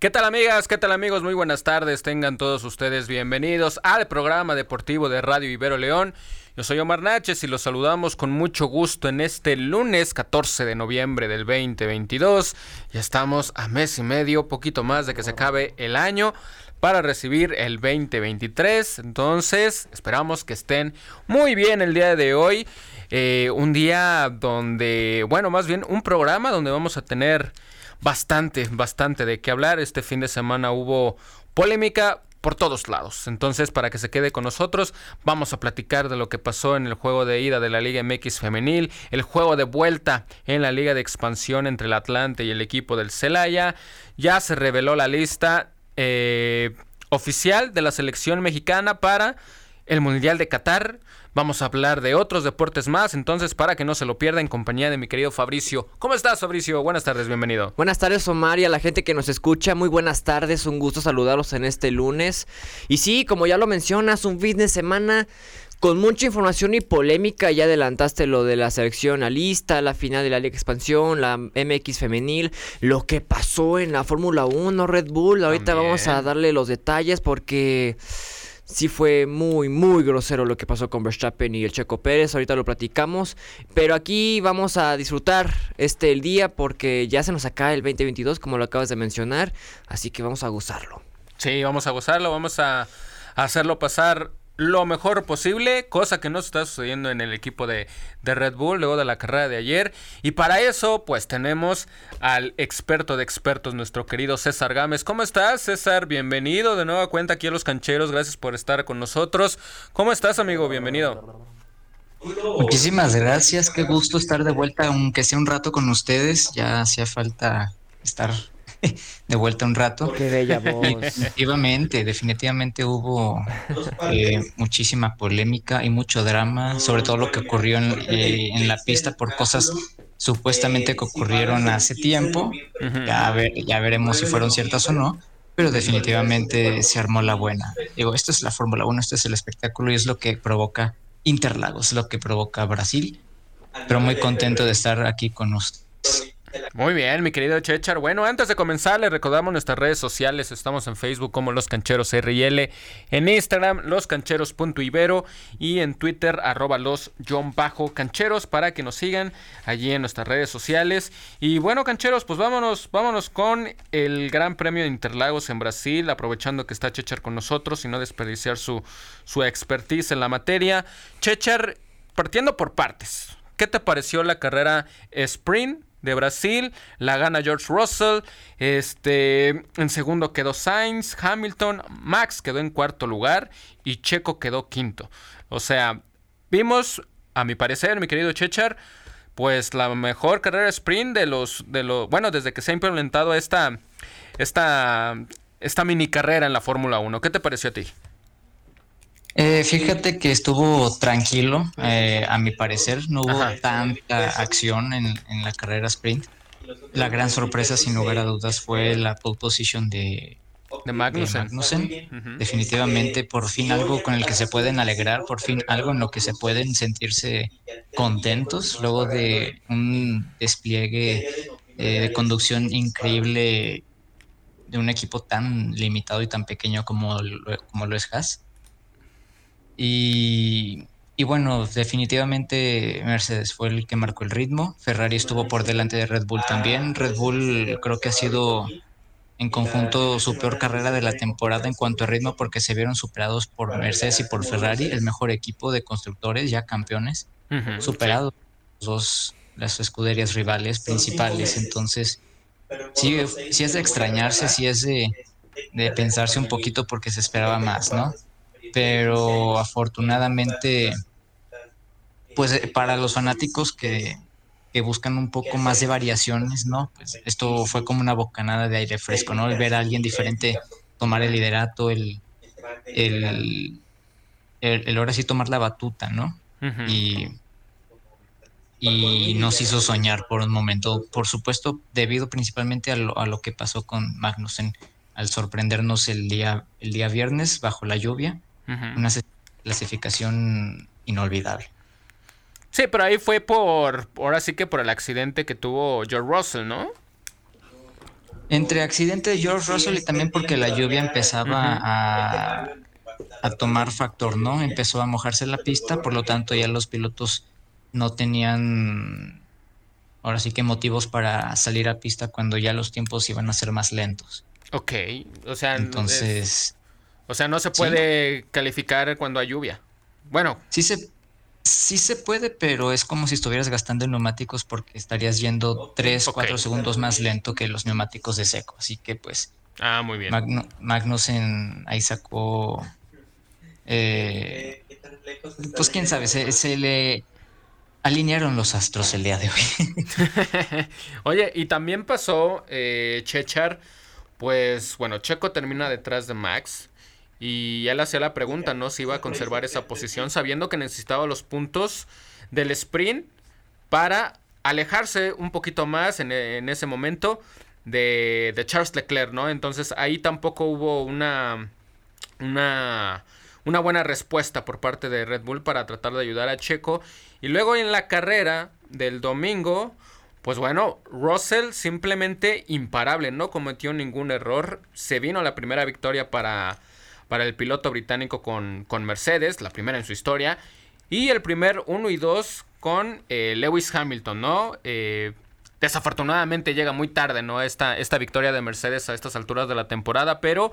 ¿Qué tal amigas? ¿Qué tal amigos? Muy buenas tardes. Tengan todos ustedes bienvenidos al programa deportivo de Radio Ibero León. Yo soy Omar Naches y los saludamos con mucho gusto en este lunes 14 de noviembre del 2022. Ya estamos a mes y medio, poquito más de que se acabe el año para recibir el 2023. Entonces, esperamos que estén muy bien el día de hoy. Eh, un día donde, bueno, más bien un programa donde vamos a tener bastante, bastante de qué hablar. Este fin de semana hubo polémica por todos lados. Entonces, para que se quede con nosotros, vamos a platicar de lo que pasó en el juego de ida de la Liga MX femenil, el juego de vuelta en la Liga de expansión entre el Atlante y el equipo del Celaya. Ya se reveló la lista eh, oficial de la selección mexicana para el Mundial de Qatar. Vamos a hablar de otros deportes más, entonces para que no se lo pierda en compañía de mi querido Fabricio. ¿Cómo estás, Fabricio? Buenas tardes, bienvenido. Buenas tardes, Omar, y a la gente que nos escucha, muy buenas tardes, un gusto saludarlos en este lunes. Y sí, como ya lo mencionas, un fin de semana con mucha información y polémica. Ya adelantaste lo de la selección alista, la final de la Liga Expansión, la MX femenil, lo que pasó en la Fórmula 1, Red Bull. Ahorita vamos a darle los detalles porque sí fue muy, muy grosero lo que pasó con Verstappen y el Checo Pérez. Ahorita lo platicamos. Pero aquí vamos a disfrutar este el día porque ya se nos acaba el 2022, como lo acabas de mencionar. Así que vamos a gozarlo. Sí, vamos a gozarlo, vamos a hacerlo pasar lo mejor posible, cosa que no está sucediendo en el equipo de, Red Bull luego de la carrera de ayer. Y para eso, pues tenemos al experto de expertos, nuestro querido César Gámez. ¿Cómo estás, César? Bienvenido de nueva cuenta aquí a Los Cancheros. Gracias por estar con nosotros. ¿Cómo estás, amigo? Bienvenido. Muchísimas gracias, qué gusto estar de vuelta, aunque sea un rato con ustedes. Ya hacía falta estar de vuelta un rato. Qué bella voz. definitivamente, definitivamente hubo eh, muchísima polémica y mucho drama, sobre todo lo que ocurrió en, eh, la pista por cosas supuestamente que ocurrieron hace tiempo. ya, ya veremos si fueron ciertas o no, pero definitivamente se armó la buena. Digo, esto es la Fórmula 1, esto es el espectáculo y es lo que provoca Interlagos, lo que provoca Brasil. Pero muy contento de estar aquí con ustedes. Muy bien, mi querido Chechar. Bueno, antes de comenzar, les recordamos nuestras redes sociales. Estamos en Facebook como Los Cancheros RL, en Instagram, loscancheros.ibero y en Twitter, arroba los John Bajo Cancheros, para que nos sigan allí en nuestras redes sociales. Y bueno, Cancheros, pues vámonos, vámonos con el Gran Premio de Interlagos en Brasil, aprovechando que está Chechar con nosotros y no desperdiciar su, su expertise en la materia. Chechar, partiendo por partes. ¿Qué te pareció la carrera sprint de Brasil, la gana George Russell, este, en segundo quedó Sainz, Hamilton, Max quedó en cuarto lugar y Checo quedó quinto. O sea, vimos, a mi parecer, mi querido Chechar, pues la mejor carrera sprint de los, de los, bueno, desde que se ha implementado esta, esta, esta mini carrera en la Fórmula 1. ¿Qué te pareció a ti? Eh, fíjate que estuvo tranquilo, eh, a mi parecer, no hubo tanta acción en, la carrera sprint. La gran sorpresa, sin lugar a dudas, fue la pole position de, de Magnussen. Definitivamente, por fin algo con el que se pueden alegrar, por fin algo en lo que se pueden sentirse contentos, luego de un despliegue eh, de conducción increíble de un equipo tan limitado y tan pequeño como, como lo es Haas. Y, bueno, definitivamente Mercedes fue el que marcó el ritmo. Ferrari estuvo por delante de Red Bull también. Red Bull creo que ha sido en conjunto su peor carrera de la temporada en cuanto a ritmo porque se vieron superados por Mercedes y por Ferrari, el mejor equipo de constructores, ya campeones, superados dos las escuderías rivales principales. Entonces, sí, sí es de extrañarse, sí es de, de pensarse un poquito porque se esperaba más, ¿no? Pero afortunadamente, pues eh, para los fanáticos que, buscan un poco más de variaciones, ¿no? Pues esto fue como una bocanada de aire fresco, ¿no? El ver a alguien diferente tomar el liderato, el, el, el, ahora sí tomar la batuta, ¿no? Y y nos hizo soñar por un momento, por supuesto, debido principalmente a lo, a lo que pasó con Magnussen al sorprendernos el día, el día viernes bajo la lluvia una clasificación inolvidable. Sí, pero ahí fue por, ahora sí que por el accidente que tuvo George Russell, ¿no? Entre accidente de George Russell y también porque la lluvia empezaba a, a tomar factor, ¿no? Empezó a mojarse la pista, por lo tanto ya los pilotos no tenían ahora sí que motivos para salir a pista cuando ya los tiempos iban a ser más lentos. Ok, o sea, entonces... o sea, no se puede calificar cuando hay lluvia. Bueno. Sí se, sí se puede, pero es como si estuvieras gastando en neumáticos porque estarías yendo 3, 4 segundos más lento que los neumáticos de seco. Así que pues... Ah, muy bien. Magnussen ahí sacó... Eh, pues quién sabe, se le alinearon los astros el día de hoy. Oye, y también pasó eh, Chechar, pues bueno, Checo termina detrás de Max y él hacía la pregunta, ¿no? Si iba a conservar esa posición sabiendo que necesitaba los puntos del sprint para alejarse un poquito más en, ese momento de, de, Charles Leclerc, ¿no? Entonces ahí tampoco hubo una, una, una buena respuesta por parte de Red Bull para tratar de ayudar a Checo y luego en la carrera del domingo, pues bueno, Russell simplemente imparable, no cometió ningún error. Se vino la primera victoria para, para el piloto británico con, con Mercedes, la primera en su historia. Y el primer 1 y 2 con eh, Lewis Hamilton, ¿no? Eh, desafortunadamente llega muy tarde, ¿no? Esta, esta victoria de Mercedes a estas alturas de la temporada, pero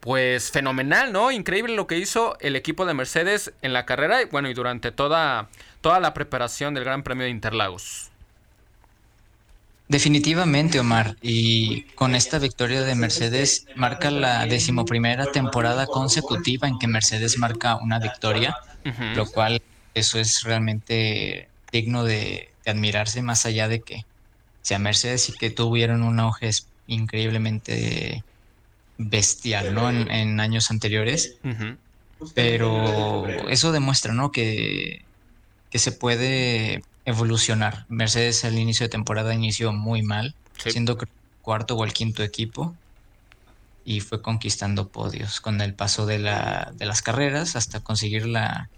pues fenomenal, ¿no? Increíble lo que hizo el equipo de Mercedes en la carrera, bueno, y durante toda, toda la preparación del Gran Premio de Interlagos. Definitivamente, Omar. Y con esta victoria de Mercedes marca la decimoprimera temporada consecutiva en que Mercedes marca una victoria, lo cual eso es realmente digno de, de, admirarse más allá de que sea Mercedes y que tuvieron un auge increíblemente bestial, ¿no? En, años anteriores. Pero eso demuestra, ¿no? Que, que se puede evolucionar. Mercedes al inicio de temporada inició muy mal, siendo cuarto o el quinto equipo. Y fue conquistando podios con el paso de, la, de las carreras hasta conseguir la,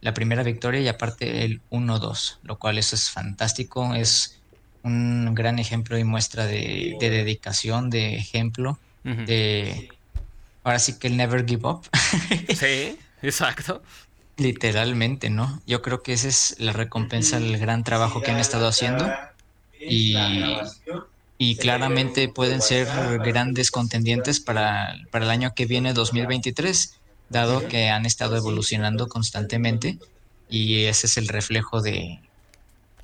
la primera victoria y aparte el 1-2, lo cual eso es fantástico, es un gran ejemplo y muestra de, de dedicación, de ejemplo de ahora sí que el never give up. sí, exacto. Literalmente, ¿no? Yo creo que esa es la recompensa del gran trabajo que han estado haciendo. y, y claramente pueden ser grandes contendientes para, para el año que viene, 2023, dado que han estado evolucionando constantemente. y ese es el reflejo de,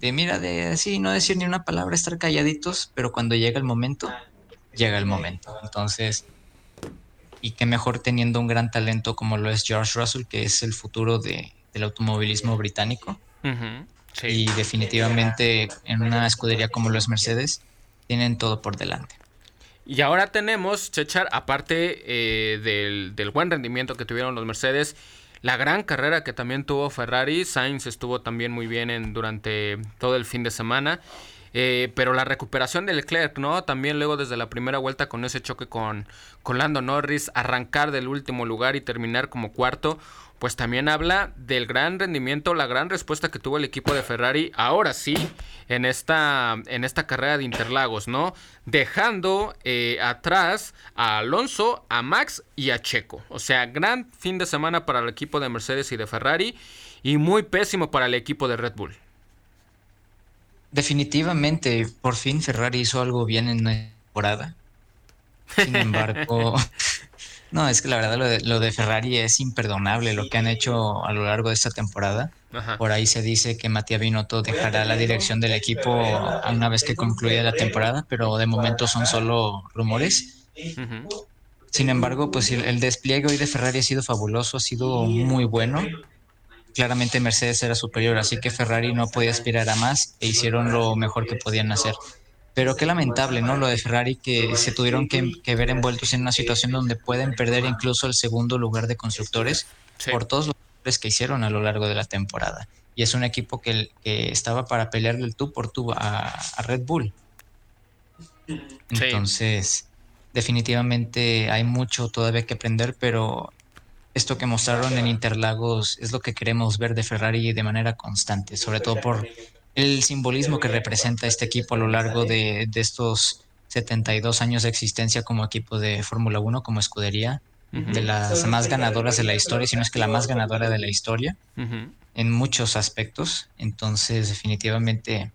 de mira, de así, no decir ni una palabra, estar calladitos, pero cuando llega el momento, llega el momento. Entonces, y qué mejor teniendo un gran talento como lo es George Russell, que es el futuro de, del automovilismo británico. Y definitivamente en una escudería como lo es Mercedes, tienen todo por delante. Y ahora tenemos, Chechar, aparte eh, del, del, buen rendimiento que tuvieron los Mercedes, la gran carrera que también tuvo Ferrari. Sainz estuvo también muy bien en, durante todo el fin de semana. Eh, pero la recuperación de Leclerc, ¿no? También luego desde la primera vuelta con ese choque con, con Lando Norris, arrancar del último lugar y terminar como cuarto, pues también habla del gran rendimiento, la gran respuesta que tuvo el equipo de Ferrari, ahora sí, en esta, en esta carrera de Interlagos, ¿no? Dejando eh, atrás a Alonso, a Max y a Checo. O sea, gran fin de semana para el equipo de Mercedes y de Ferrari y muy pésimo para el equipo de Red Bull. Definitivamente, por fin Ferrari hizo algo bien en la temporada. Sin embargo, no, es que la verdad lo de, Ferrari es imperdonable lo que han hecho a lo largo de esta temporada. Por ahí se dice que Matías Binotto dejará la dirección del equipo una vez que concluya la temporada, pero de momento son solo rumores. Sin embargo, pues el, el despliegue hoy de Ferrari ha sido fabuloso, ha sido muy bueno claramente Mercedes era superior, así que Ferrari no podía aspirar a más e hicieron lo mejor que podían hacer. Pero qué lamentable, ¿no? Lo de Ferrari que se tuvieron que, ver envueltos en una situación donde pueden perder incluso el segundo lugar de constructores por todos los errores que hicieron a lo largo de la temporada. Y es un equipo que, estaba para pelearle el tú por tú a, Red Bull. Entonces, definitivamente hay mucho todavía que aprender, pero esto que mostraron en Interlagos es lo que queremos ver de Ferrari de manera constante, sobre todo por el simbolismo que representa este equipo a lo largo de, estos 72 años de existencia como equipo de Fórmula 1, como escudería, de las más ganadoras de la historia, si no es que la más ganadora de la historia, en muchos aspectos. Entonces, definitivamente,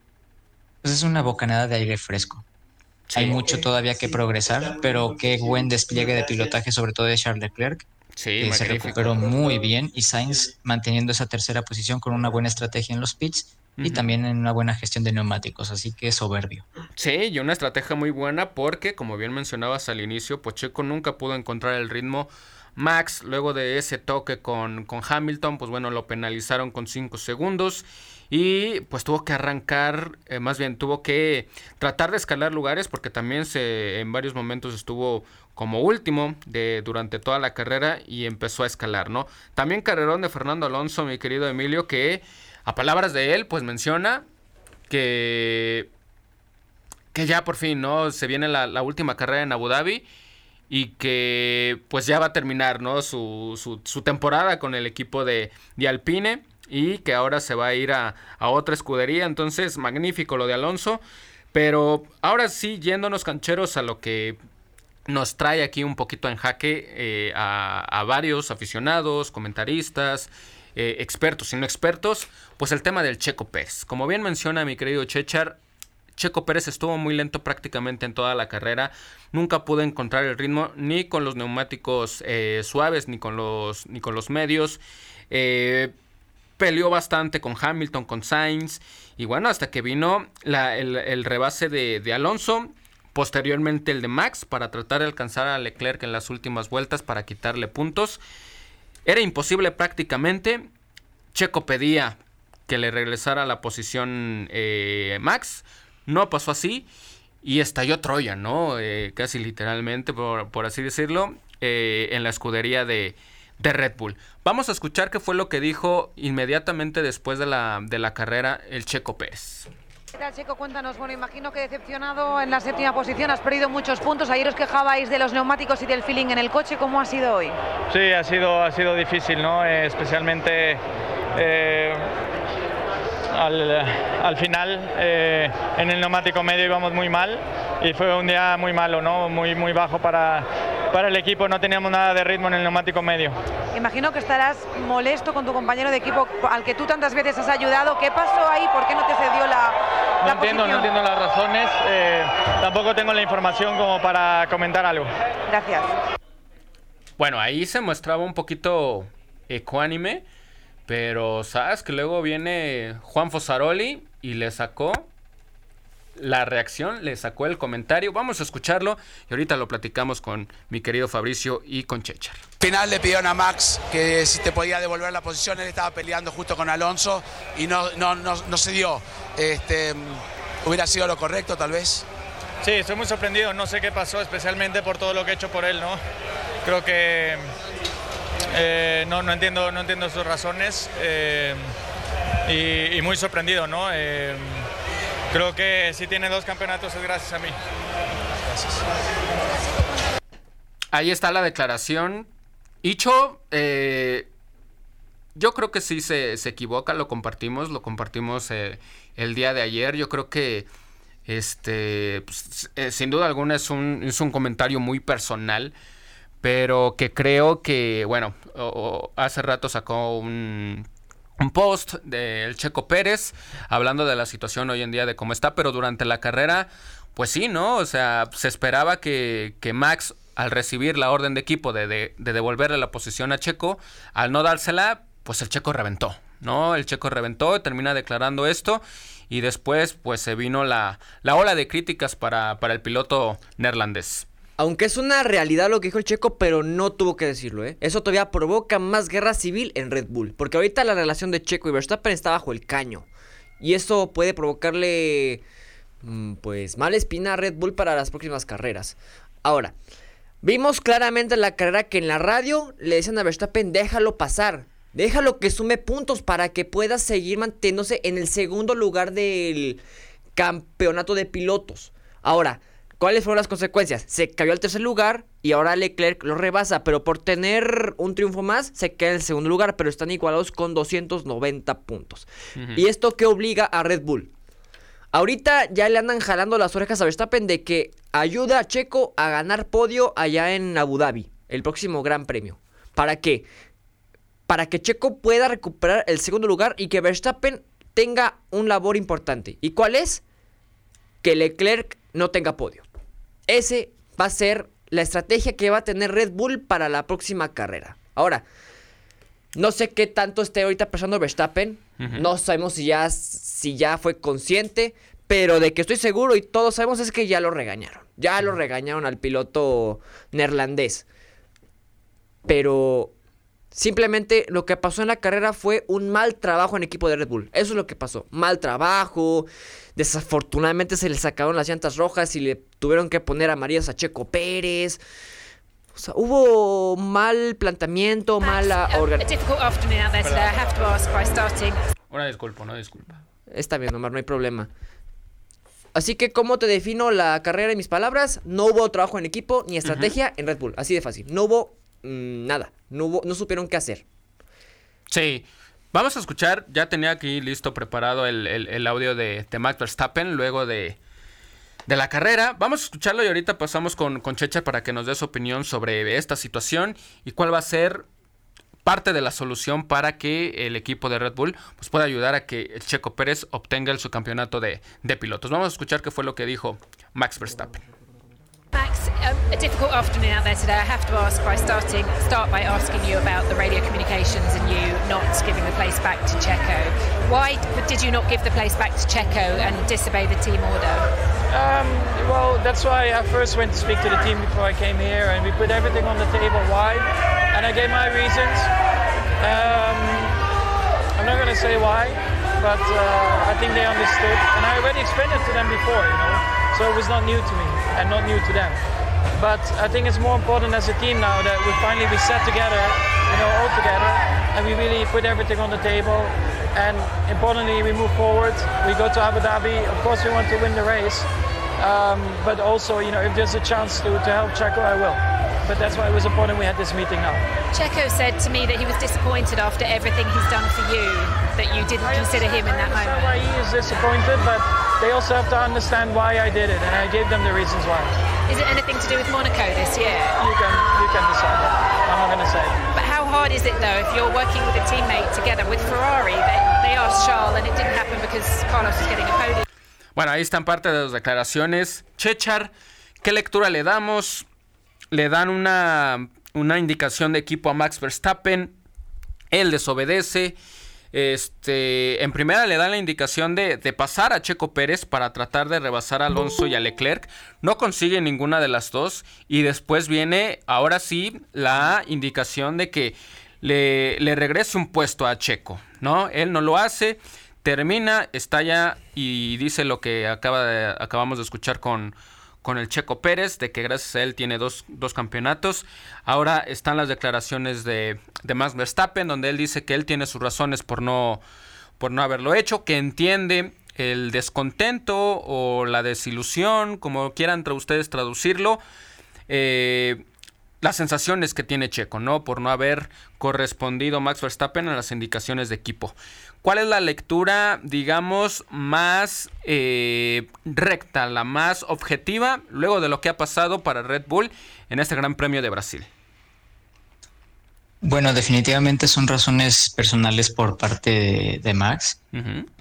pues es una bocanada de aire fresco. Hay mucho todavía que progresar, pero qué buen despliegue de pilotaje, sobre todo de Charles Leclerc. Que se recuperó muy bien y Sainz manteniendo esa tercera posición con una buena estrategia en los pits y también en una buena gestión de neumáticos, así que soberbio. Sí, y una estrategia muy buena porque, como bien mencionabas al inicio, Pocheco nunca pudo encontrar el ritmo. Max, luego de ese toque con, con Hamilton, pues bueno, lo penalizaron con 5 segundos y pues tuvo que arrancar, eh, más bien tuvo que tratar de escalar lugares porque también se en varios momentos estuvo como último de durante toda la carrera y empezó a escalar, ¿no? También carrerón de Fernando Alonso, mi querido Emilio, que a palabras de él, pues menciona que, que ya por fin, ¿no? Se viene la, última carrera en Abu Dhabi y que pues ya va a terminar, ¿no? Su, su, temporada con el equipo de, de, Alpine y que ahora se va a ir a, otra escudería. Entonces, magnífico lo de Alonso. Pero ahora sí, yéndonos cancheros a lo que nos trae aquí un poquito en jaque eh, a, a varios aficionados, comentaristas, eh, expertos y no expertos, pues el tema del Checo Pérez. Como bien menciona mi querido Chechar, Checo Pérez estuvo muy lento prácticamente en toda la carrera. Nunca pudo encontrar el ritmo ni con los neumáticos eh, suaves ni con los, ni con los medios. Peleó bastante con Hamilton, con Sainz. Y bueno, hasta que vino el, rebase de, de, Alonso. Posteriormente el de Max para tratar de alcanzar a Leclerc en las últimas vueltas para quitarle puntos. Era imposible prácticamente. Checo pedía que le regresara a la posición eh, Max. No pasó así. Y estalló Troya, ¿no? Eh, casi literalmente, por, así decirlo, eh, en la escudería de, de, Red Bull. Vamos a escuchar qué fue lo que dijo inmediatamente después de la, de la carrera el Checo Pérez. ¿Qué tal, Checo? Cuéntanos. Bueno, imagino que decepcionado en la séptima posición, has perdido muchos puntos. Ayer os quejabais de los neumáticos y del feeling en el coche. ¿Cómo ha sido hoy? Sí, ha sido, ha sido difícil, ¿no? Eh, especialmente eh, al, final eh, en el neumático medio íbamos muy mal y fue un día muy malo, ¿no? Muy, muy bajo para, para el equipo, no teníamos nada de ritmo en el neumático medio. Imagino que estarás molesto con tu compañero de equipo al que tú tantas veces has ayudado. ¿Qué pasó ahí? ¿Por qué no te cedió la, no entiendo, No entiendo las razones, eh, tampoco tengo la información como para comentar algo. Gracias. Bueno, ahí se mostraba un poquito ecuánime, pero sabes que luego viene Juan Fosaroli y le sacó la reacción, le sacó el comentario. Vamos a escucharlo y ahorita lo platicamos con mi querido Fabricio y con Chechar. Final le pidieron a Max que si te podía devolver la posición, él estaba peleando justo con Alonso y no, no, no, se dio. Este, ¿Hubiera sido lo correcto tal vez? Sí, estoy muy sorprendido, no sé qué pasó, especialmente por todo lo que he hecho por él, ¿no? Creo que eh, no, no, entiendo, no entiendo sus razones eh, y, muy sorprendido, ¿no? Eh, Creo que si tiene dos campeonatos es gracias a mí. Ahí está la declaración. Icho, eh, yo creo que sí se, equivoca, lo compartimos, lo compartimos el día de ayer. Yo creo que, este, pues, sin duda alguna es un, es un comentario muy personal, pero que creo que, bueno, hace rato sacó un post del Checo Pérez hablando de la situación hoy en día de cómo está, pero durante la carrera, pues sí, ¿no? O sea, se esperaba que, que Max, al recibir la orden de equipo de, de, devolverle la posición a Checo, al no dársela, pues el Checo reventó, ¿no? El Checo reventó, termina declarando esto y después pues se vino la, la ola de críticas para, para el piloto neerlandés. Aunque es una realidad lo que dijo el checo, pero no tuvo que decirlo, ¿eh? Eso todavía provoca más guerra civil en Red Bull. Porque ahorita la relación de Checo y Verstappen está bajo el caño. Y eso puede provocarle, mm, pues, mala espina a Red Bull para las próximas carreras. Ahora, vimos claramente en la carrera que en la radio le decían a Verstappen, déjalo pasar. Déjalo que sume puntos para que pueda seguir manteniéndose en el segundo lugar del campeonato de pilotos. Ahora, ¿Cuáles fueron las consecuencias? Se cayó al tercer lugar y ahora Leclerc lo rebasa, pero por tener un triunfo más se queda en el segundo lugar, pero están igualados con 290 puntos. ¿Y esto qué obliga a Red Bull? Ahorita ya le andan jalando las orejas a Verstappen de que ayuda a Checo a ganar podio allá en Abu Dhabi, el próximo Gran Premio. ¿Para qué? Para que Checo pueda recuperar el segundo lugar y que Verstappen tenga un labor importante. ¿Y cuál es? Que Leclerc no tenga podio. Ese va a ser la estrategia que va a tener Red Bull para la próxima carrera. Ahora, no sé qué tanto esté ahorita pensando Verstappen. No sabemos si ya, si ya fue consciente. Pero de que estoy seguro y todos sabemos es que ya lo regañaron. Ya lo regañaron al piloto neerlandés. Pero simplemente lo que pasó en la carrera fue un mal trabajo en equipo de Red Bull. Eso es lo que pasó. Mal trabajo. Desafortunadamente se le sacaron las llantas rojas y le tuvieron que poner amarillas a Checo Pérez. O sea, hubo mal planteamiento, mala organización. Una disculpa, una disculpa. Está bien, Omar, no hay problema. Así que, ¿cómo te defino la carrera en mis palabras? No hubo trabajo en equipo ni estrategia en Red Bull. Así de fácil. No hubo nada. No, hubo, no supieron qué hacer. Sí. Vamos a escuchar. Ya tenía aquí listo, preparado el, audio de, de Max Verstappen luego de, de la carrera. Vamos a escucharlo y ahorita pasamos con, con Checha para que nos dé su opinión sobre esta situación y cuál va a ser parte de la solución para que el equipo de Red Bull pues, pueda ayudar a que el Checo Pérez obtenga el subcampeonato de, de pilotos. Vamos a escuchar qué fue lo que dijo Max Verstappen. Max, um, a difficult afternoon out there today. I have to ask by starting start by asking you about the radio communications and you not giving the place back to Checo. Why did you not give the place back to Checo and disobey the team order? Um, well, that's why I first went to speak to the team before I came here, and we put everything on the table. Why? and I gave my reasons. Um, I'm not going to say why, but uh, I think they understood, and I already explained it to them before, you know. So it was not new to me and not new to them. But I think it's more important as a team now that we finally we sat together, you know, all together, and we really put everything on the table. And importantly, we move forward. We go to Abu Dhabi. Of course, we want to win the race, um, but also, you know, if there's a chance to, to help Checo, I will. but that's why it was important we had this meeting now. Checo said to me that he was disappointed after everything he's done for you, that you didn't I consider him in that moment. why he is disappointed, but they also have to understand why I did it, and I gave them the reasons why. Is it anything to do with Monaco this year? You can you can decide that. I'm not going to say. But how hard is it though if you're working with a teammate together with Ferrari? They, they asked Charles, and it didn't happen because Carlos was getting a podium. Bueno, ahí están parte de las declaraciones. Chechar, ¿qué lectura le damos? le dan una, una indicación de equipo a Max Verstappen. Él desobedece. Este, en primera le dan la indicación de, pasar a Checo Pérez para tratar de rebasar a Alonso y a Leclerc. No consigue ninguna de las dos. Y después viene, ahora sí, la indicación de que le, regrese un puesto a Checo. ¿no? Él no lo hace. Termina, estalla y dice lo que acabamos de escuchar con, con el Checo Pérez, de que gracias a él tiene dos, campeonatos. Ahora están las declaraciones de, de, Max Verstappen, donde él dice que él tiene sus razones por no, por no haberlo hecho, que entiende el descontento o la desilusión, como quieran ustedes traducirlo, eh, las sensaciones que tiene Checo, ¿no? Por no haber correspondido Max Verstappen a las indicaciones de equipo. ¿Cuál es la lectura, digamos, más eh, recta, la más objetiva, luego de lo que ha pasado para Red Bull en este Gran Premio de Brasil? Bueno, definitivamente son razones personales por parte de, Max.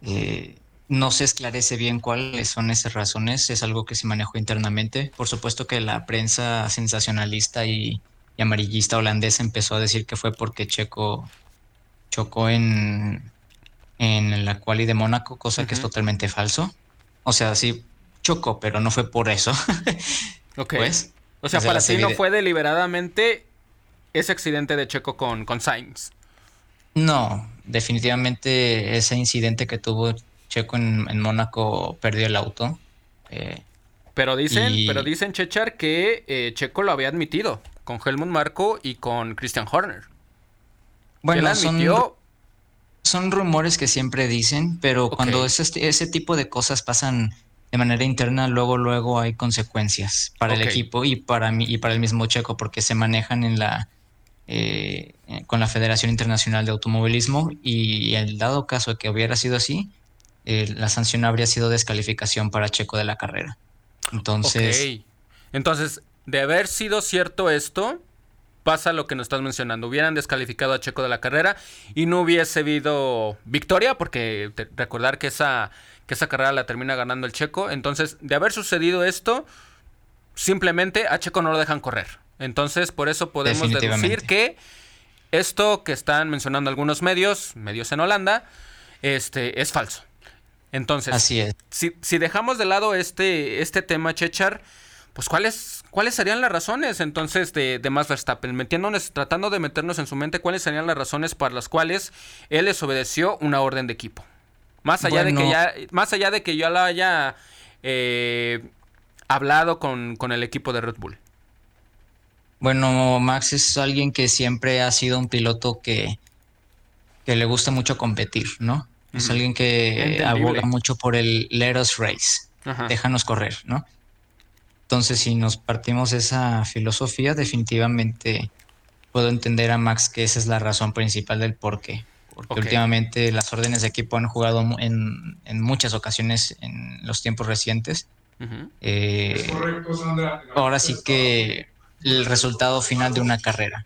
Eh, no se esclarece bien cuáles son esas razones, es algo que se manejó internamente. Por supuesto que la prensa sensacionalista y, y amarillista holandesa empezó a decir que fue porque Checo chocó en, en la quali de Mónaco, cosa que es totalmente falso. O sea, sí chocó, pero no fue por eso. ok. Pues, o sea, para ti no fue deliberadamente ese accidente de Checo con, con Sainz. No, definitivamente ese incidente que tuvo Checo en, Mónaco perdió el auto. Eh, pero dicen, pero dicen Chechar que eh, Checo lo había admitido con Helmut Marco y con Christian Horner. Bueno, admitió son rumores que siempre dicen, pero cuando ese, ese tipo de cosas pasan de manera interna, luego, luego hay consecuencias para el equipo y para mí y para el mismo Checo, porque se manejan en la eh, con la Federación Internacional de Automovilismo y el dado caso de que hubiera sido así, eh, la sanción habría sido descalificación para Checo de la carrera. Entonces... Entonces, de haber sido cierto esto, pasa lo que nos estás mencionando. Hubieran descalificado a Checo de la carrera y no hubiese habido victoria, porque recordar que esa, que esa carrera la termina ganando el Checo. Entonces, de haber sucedido esto, simplemente a Checo no lo dejan correr. Entonces, por eso podemos deducir que esto que están mencionando algunos medios, medios en Holanda, este, es falso. Entonces, Así es. Si, si dejamos de lado este, este tema, Chechar, pues ¿cuáles, cuáles serían las razones entonces de, de Max Verstappen? Metiéndonos, tratando de meternos en su mente cuáles serían las razones por las cuales él les obedeció una orden de equipo. Más allá de que ya, más allá de que yo la haya eh, hablado con, con el equipo de Red Bull. Bueno, Max es alguien que siempre ha sido un piloto que, que le gusta mucho competir, ¿no? Es alguien que aboga mucho por el let us race, déjanos correr, ¿no? Entonces, si nos partimos esa filosofía, definitivamente puedo entender a Max que esa es la razón principal del por qué. Porque últimamente las órdenes de equipo han jugado en, en muchas ocasiones en los tiempos recientes. Eh, ahora sí que el resultado final de una carrera.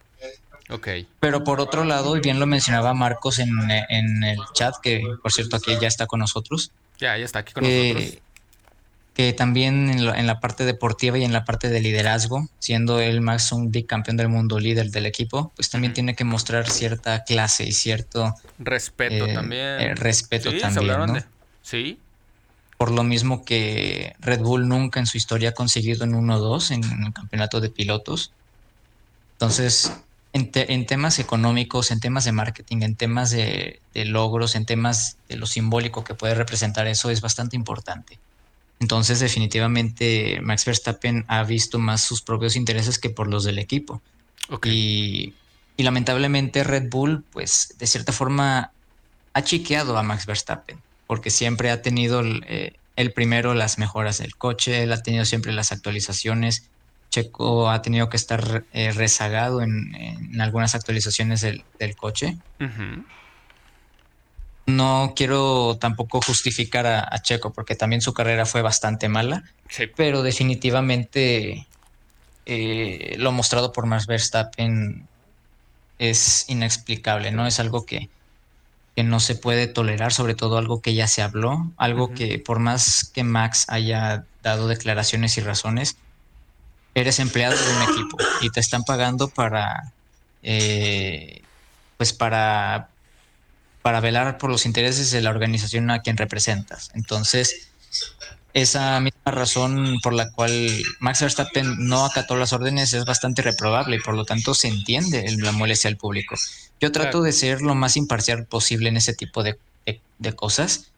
Ok. Pero por otro lado, y bien lo mencionaba Marcos en, en, el chat, que por cierto aquí ya está con nosotros. Ya, ya está aquí con nosotros que también en, la parte deportiva y en la parte de liderazgo, siendo él más un bicampeón del mundo líder del equipo, pues también tiene que mostrar cierta clase y cierto respeto eh, también. Eh, respeto también. Sí. Por lo mismo que Red Bull nunca en su historia ha conseguido en 1-2 en el campeonato de pilotos. Entonces, en, temas económicos, en temas de marketing, en temas de logros, en temas de lo simbólico que puede representar eso, es bastante importante. Entonces, definitivamente, Max Verstappen ha visto más sus propios intereses que por los del equipo. Y, lamentablemente Red Bull, pues, de cierta forma, ha chiqueado a Max Verstappen, porque siempre ha tenido el, eh, primero las mejoras del coche, él ha tenido siempre las actualizaciones. Checo ha tenido que estar eh, rezagado en, algunas actualizaciones del, coche. No quiero tampoco justificar a, Checo porque también su carrera fue bastante mala, pero definitivamente eh, lo mostrado por Max Verstappen es inexplicable, ¿no? Es algo que, no se puede tolerar, sobre todo algo que ya se habló, algo que por más que Max haya dado declaraciones y razones, eres empleado de un equipo y te están pagando para, eh, pues para para velar por los intereses de la organización a quien representas. Entonces, esa misma razón por la cual Max Verstappen no acató las órdenes es bastante reprobable y por lo tanto se entiende la molestia del público. Yo trato de ser lo más imparcial posible en ese tipo de, cosas,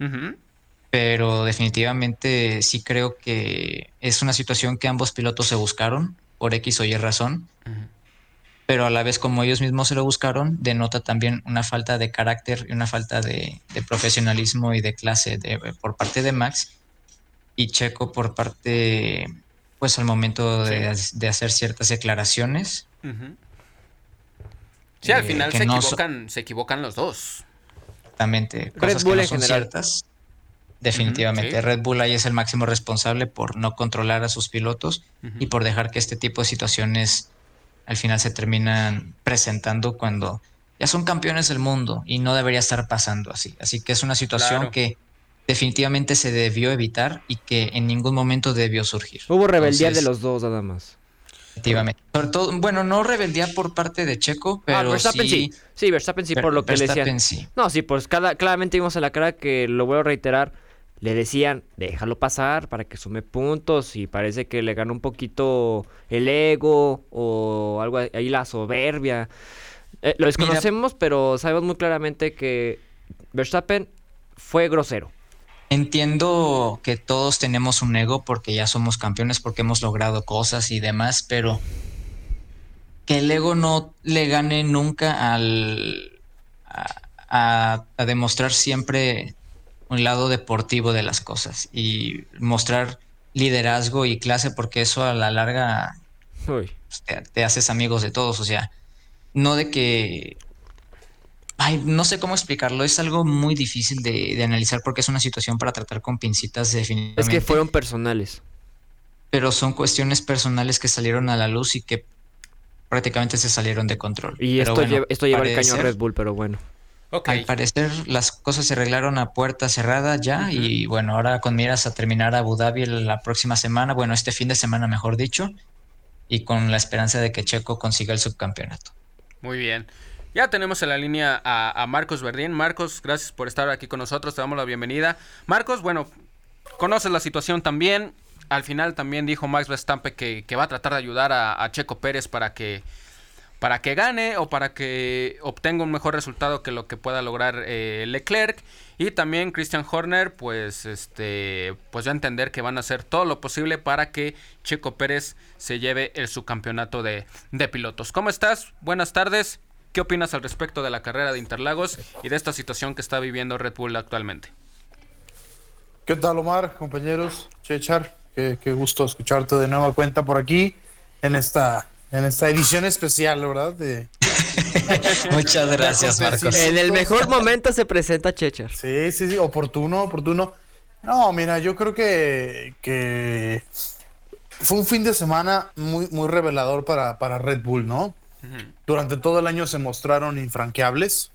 pero definitivamente sí creo que es una situación que ambos pilotos se buscaron por X o Y razón pero a la vez como ellos mismos se lo buscaron, denota también una falta de carácter y una falta de, profesionalismo y de clase de, por parte de Max y Checo por parte, pues al momento de, hacer ciertas declaraciones. Sí, al eh, final se, equivocan, se equivocan los dos. Exactamente. Red Bull son ciertas. Definitivamente. Red Bull ahí es el máximo responsable por no controlar a sus pilotos y por dejar que este tipo de situaciones al final se terminan presentando cuando ya son campeones del mundo y no debería estar pasando así. Así que es una situación que definitivamente se debió evitar y que en ningún momento debió surgir. Hubo rebeldía de los dos nada más. Efectivamente. Sobre todo, bueno, no rebeldía por parte de Checo, ah, pero Verstappen sí. sí. Verstappen sí, por lo que le decían. Sí. No, sí, pues cada, claramente vimos en la cara que, lo voy a reiterar, le decían, déjalo pasar para que sume puntos y parece que le ganó un poquito el ego o algo ahí la soberbia. Eh, lo desconocemos, pero sabemos muy claramente que Verstappen fue grosero. Entiendo que todos tenemos un ego porque ya somos campeones, porque hemos logrado cosas y demás, pero que el ego no le gane nunca al a demostrar siempre un lado deportivo de las cosas y mostrar liderazgo y clase porque eso a la larga pues, te, haces amigos de todos, o sea, no de que Ay, no sé cómo explicarlo, es algo muy difícil de, de analizar porque es una situación para tratar con pincitas definitivamente. Es que fueron personales. Pero son cuestiones personales que salieron a la luz y que prácticamente se salieron de control. Y Pero esto, bueno, lleva, esto lleva el caño a Red Bull, pero bueno. Al parecer las cosas se arreglaron a puerta cerrada ya y bueno, ahora con miras a terminar Abu Dhabi la próxima semana, bueno, este fin de semana mejor dicho, y con la esperanza de que Checo consiga el subcampeonato. Muy bien. Ya tenemos en la línea a, a Marcos Verdín. Marcos, gracias por estar aquí con nosotros. Te damos la bienvenida. Marcos, bueno, conoces la situación también. Al final también dijo Max Verstappen que, que va a tratar de ayudar a, a Checo Pérez para que para que gane o para que obtenga un mejor resultado que lo que pueda lograr eh, Leclerc y también Christian Horner pues este pues entender que van a hacer todo lo posible para que Checo Pérez se lleve el subcampeonato de, de pilotos. ¿Cómo estás? Buenas tardes. ¿Qué opinas al respecto de la carrera de Interlagos y de esta situación que está viviendo Red Bull actualmente? ¿Qué tal, Omar, compañeros? Chechar, qué, qué gusto escucharte de nueva cuenta por aquí en esta, en esta edición especial, ¿verdad? De, Muchas gracias, Marcos. En el mejor momento se presenta Chechar. sí, sí, sí, oportuno, oportuno. No, mira, yo creo que, que fue un fin de semana muy, muy revelador para, para Red Bull, ¿no? Durante todo el año se mostraron infranqueables,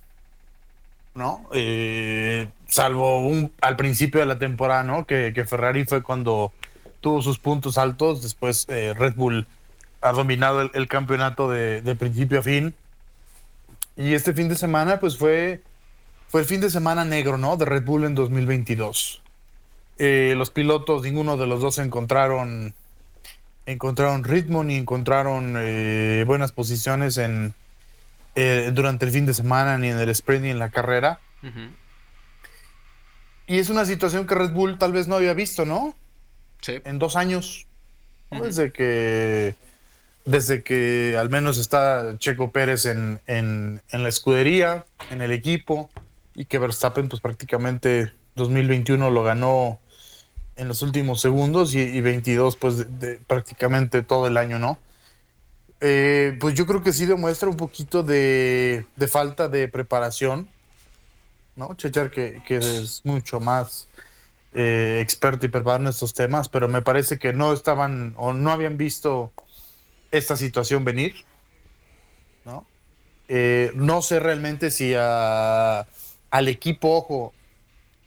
¿no? Eh, salvo un, al principio de la temporada, ¿no? Que, que Ferrari fue cuando tuvo sus puntos altos, después eh, Red Bull ha dominado el, el campeonato de, de principio a fin. Y este fin de semana, pues fue, fue el fin de semana negro, ¿no? De Red Bull en 2022. Eh, los pilotos, ninguno de los dos encontraron encontraron ritmo ni encontraron eh, buenas posiciones en eh, durante el fin de semana ni en el sprint ni en la carrera y es una situación que Red Bull tal vez no había visto no Sí. en dos años desde que desde que al menos está Checo Pérez en, en, la escudería en el equipo y que Verstappen pues prácticamente 2021 lo ganó en los últimos segundos y, y 22 pues de prácticamente todo el año, ¿no? Eh, pues yo creo que sí demuestra un poquito de, de falta de preparación, ¿no? Chechar que, que es mucho más eh, experto y preparado en estos temas, pero me parece que no estaban o no habían visto esta situación venir, ¿no? Eh, no sé realmente si a- al equipo, ojo,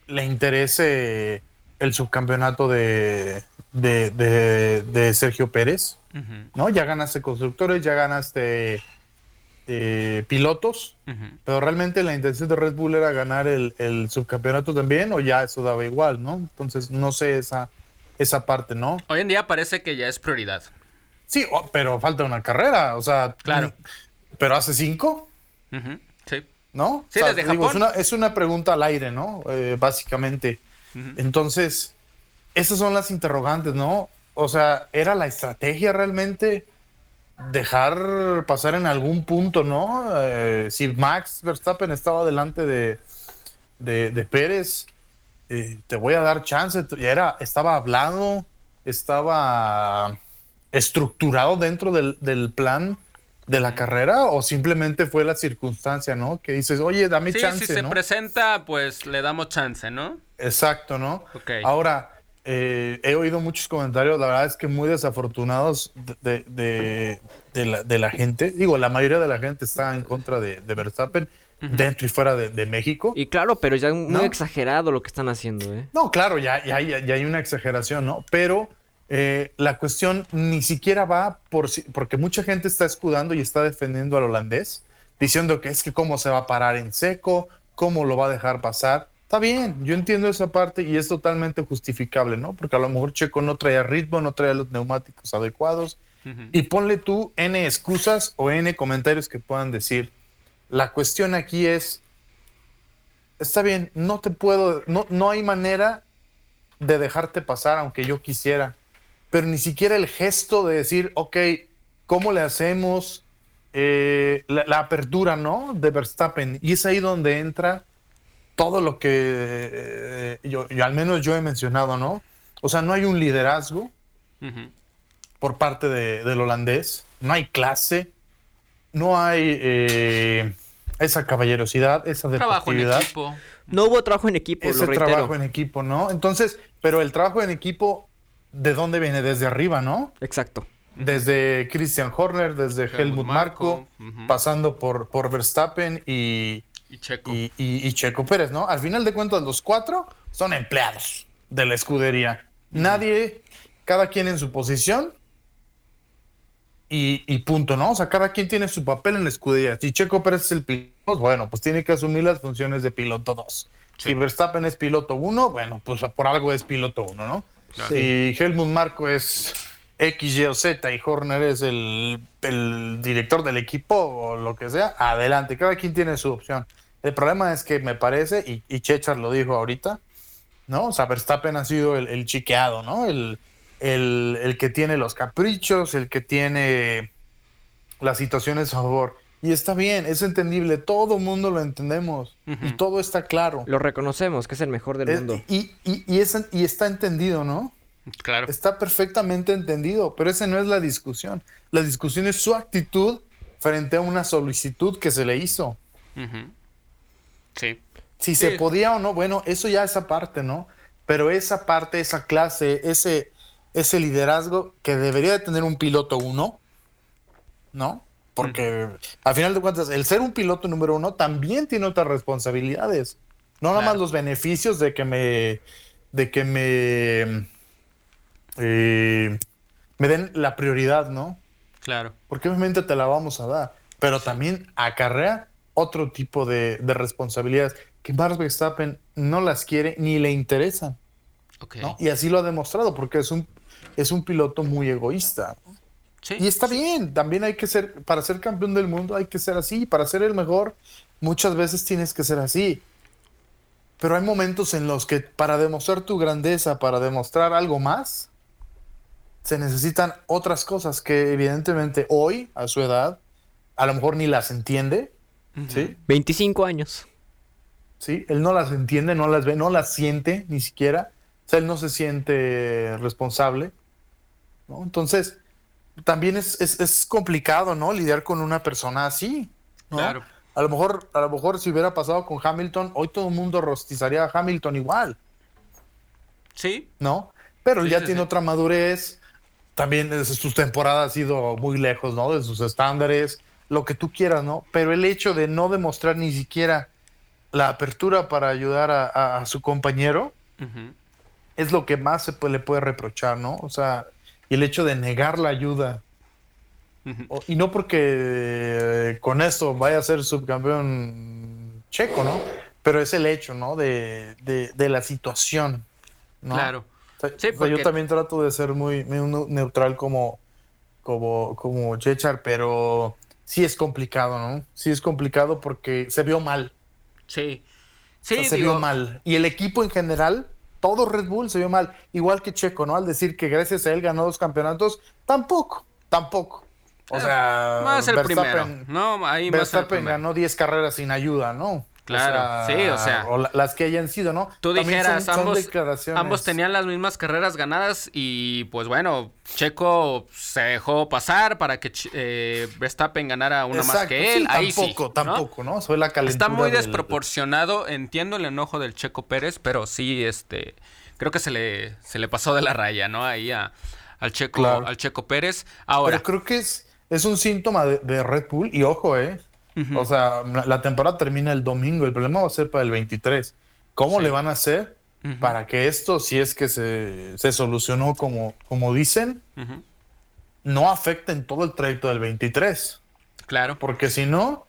le interese el subcampeonato de, de, de- de Sergio Pérez, ¿no? Ya ganaste constructores, ya ganaste eh, pilotos, pero realmente la intención de Red Bull era ganar el, el subcampeonato también, o ya eso daba igual, ¿no? Entonces, no sé esa, esa parte, ¿no? Hoy en día parece que ya es prioridad. Sí, oh, pero falta una carrera, o sea, Claro. pero hace cinco, Sí. ¿no? Sí, O sea, desde digo, es, una, es una pregunta al aire, ¿no? Eh, básicamente. Entonces, esas son las interrogantes, ¿no? O sea, ¿era la estrategia realmente dejar pasar en algún punto, ¿no? Eh, si Max Verstappen estaba delante de, de, de Pérez, eh, te voy a dar chance. Ya Era, estaba hablado, estaba estructurado dentro del, del plan de la carrera o simplemente fue la circunstancia, ¿no? Que dices, oye, dame Sí, chance, si se ¿no? presenta, pues le damos chance, ¿no? Exacto, ¿no? Ok. Ahora, eh, he oído muchos comentarios, la verdad es que muy desafortunados de, de- de la, de la gente. Digo, la mayoría de la gente está en contra de, de Verstappen, dentro y fuera de, de México. Y claro, pero ya muy ¿No? exagerado lo que están haciendo, ¿eh? No, claro, ya, ya, ya- ya hay una exageración, ¿no? Pero eh, la cuestión ni siquiera va por si- porque mucha gente está escudando y está defendiendo al holandés, diciendo que es que cómo se va a parar en seco, cómo lo va a dejar pasar. Está bien, yo entiendo esa parte y es totalmente justificable, ¿no? Porque a lo mejor Checo no traía ritmo, no traía los neumáticos adecuados. Y ponle tú N excusas o N comentarios que puedan decir. La cuestión aquí es, está bien, no te puedo, no, no hay manera de dejarte pasar aunque yo quisiera, pero ni siquiera el gesto de decir, ok, ¿cómo le hacemos eh, la, la apertura, ¿no? De Verstappen. Y es ahí donde entra todo lo que eh, yo, yo- al menos yo he mencionado, ¿no? O sea, no hay un liderazgo por parte de- del holandés, no hay clase, no hay, eh, esa caballerosidad, esa Trabajo en deportividad. equipo. No hubo trabajo en equipo, ese lo trabajo en equipo, ¿no? Entonces, pero el trabajo en equipo, ¿de dónde viene? Desde arriba, ¿no? Exacto. Desde Christian Horner, desde Helmut ujú. pasando por, por Verstappen y, Y Checo. y, y- y Checo Pérez, ¿no? Al final de cuentas, los cuatro son empleados de la escudería. Nadie, cada quien en su posición y, y punto, ¿no? O sea, cada quien tiene su papel en la escudería. Si Checo Pérez es el piloto, bueno, pues tiene que asumir las funciones de piloto 2. Si Verstappen es piloto 1, bueno, pues por algo es piloto 1, ¿no? Claro. Si Helmut Marco es X, Y o Z y Horner es el, el director del equipo o lo que sea, adelante, cada quien tiene su opción. El problema es que me parece, y, y Chechar lo dijo ahorita, ¿no? O sea, Verstappen ha sido el, el chiqueado, ¿no? El, el, el que tiene los caprichos, el que tiene las situaciones a favor. Y está bien, es entendible, todo mundo lo entendemos y todo está claro. Lo reconocemos, que es el mejor del Es- mundo. y, y, y, es- y está entendido, ¿no? Claro. Está perfectamente entendido, pero esa no es la discusión. La discusión es su actitud frente a una solicitud que se le hizo. Sí. Si Sí. se podía o no, bueno, eso ya esa parte, ¿no? Pero esa parte, esa clase, ese, ese liderazgo que debería de tener un piloto uno, ¿no? Porque al final de cuentas, el ser un piloto número uno también tiene otras responsabilidades. No nada Claro. más los beneficios de que me, de que me, eh, me den la prioridad, ¿no? Claro. porque obviamente te la vamos a dar, pero también acarrea otro tipo de, de responsabilidades que Max Verstappen no las quiere ni le interesan, Ok. ¿no? Y así lo ha demostrado porque es un, es un piloto muy egoísta. Sí. Y está bien, también hay que ser, para ser campeón del mundo hay que ser así, para ser el mejor muchas veces tienes que ser así. Pero hay momentos en los que para demostrar tu grandeza, para demostrar algo más, se necesitan otras cosas que evidentemente hoy, a su edad, a lo mejor ni las entiende, ¿sí? 25 años. ¿sí? Él no las entiende, no las ve, no las siente ni siquiera. O sea, él no se siente responsable. ¿no? Entonces, también es, es- es complicado, ¿no? Lidiar con una persona así. ¿no? Claro. A lo mejor, a lo mejor si hubiera pasado con Hamilton, hoy todo el mundo rostizaría a Hamilton igual, Sí. ¿no? Pero Sí, ya sí, tiene sí. otra madurez. También desde sus temporadas ha ido muy lejos, ¿no? De sus estándares, lo que tú quieras, ¿no? Pero el hecho de no demostrar ni siquiera la apertura para ayudar a- a- a su compañero, es lo que más se puede- le puede reprochar, ¿no? O sea, y el hecho de negar la ayuda. O- y no porque eh, con esto vaya a ser subcampeón checo, ¿no? Pero es el hecho, ¿no? De, de- de la situación, ¿no? Claro. O sea, Sí, o sea, porque- yo también trato de ser muy, muy neu- neutral como, como, como Chechar, pero sí es complicado, ¿no? Sí es complicado porque se vio mal. Sí. O Sí, sea, se digo, vio mal. Y el equipo en general, todo Red Bull se vio mal. Igual que Checo, ¿no? Al decir que gracias a él ganó dos campeonatos, tampoco, tampoco. O sea, Eh, más el primero, Verstappen- ¿no? Ahí más Verstappen primero. ganó 10 carreras sin ayuda, ¿no? Claro, sí, o sea. la- las que hayan sido, ¿no? Tú También dijeras, son- ambos, tenían las mismas carreras ganadas y pues bueno, Checo se dejó pasar para que eh, Verstappen ganara una más Exacto, que él. sí, Ahí sí, tampoco, ¿no? tampoco, ¿no? Soy la calentura Está muy del- desproporcionado, entiendo el enojo del Checo Pérez, pero sí, este, creo que se le, se le pasó de la raya, ¿no? Ahí a- al Checo, Claro. al Checo Pérez. Ahora, Pero creo que es, es un síntoma de, de Red Bull y ojo, ¿eh? O sea, la, la temporada termina el domingo, el problema va a ser para el 23. ¿Cómo le van a hacer para que esto, si es que se, se solucionó como, como dicen, no afecte en todo el trayecto del 23? claro. Porque si no,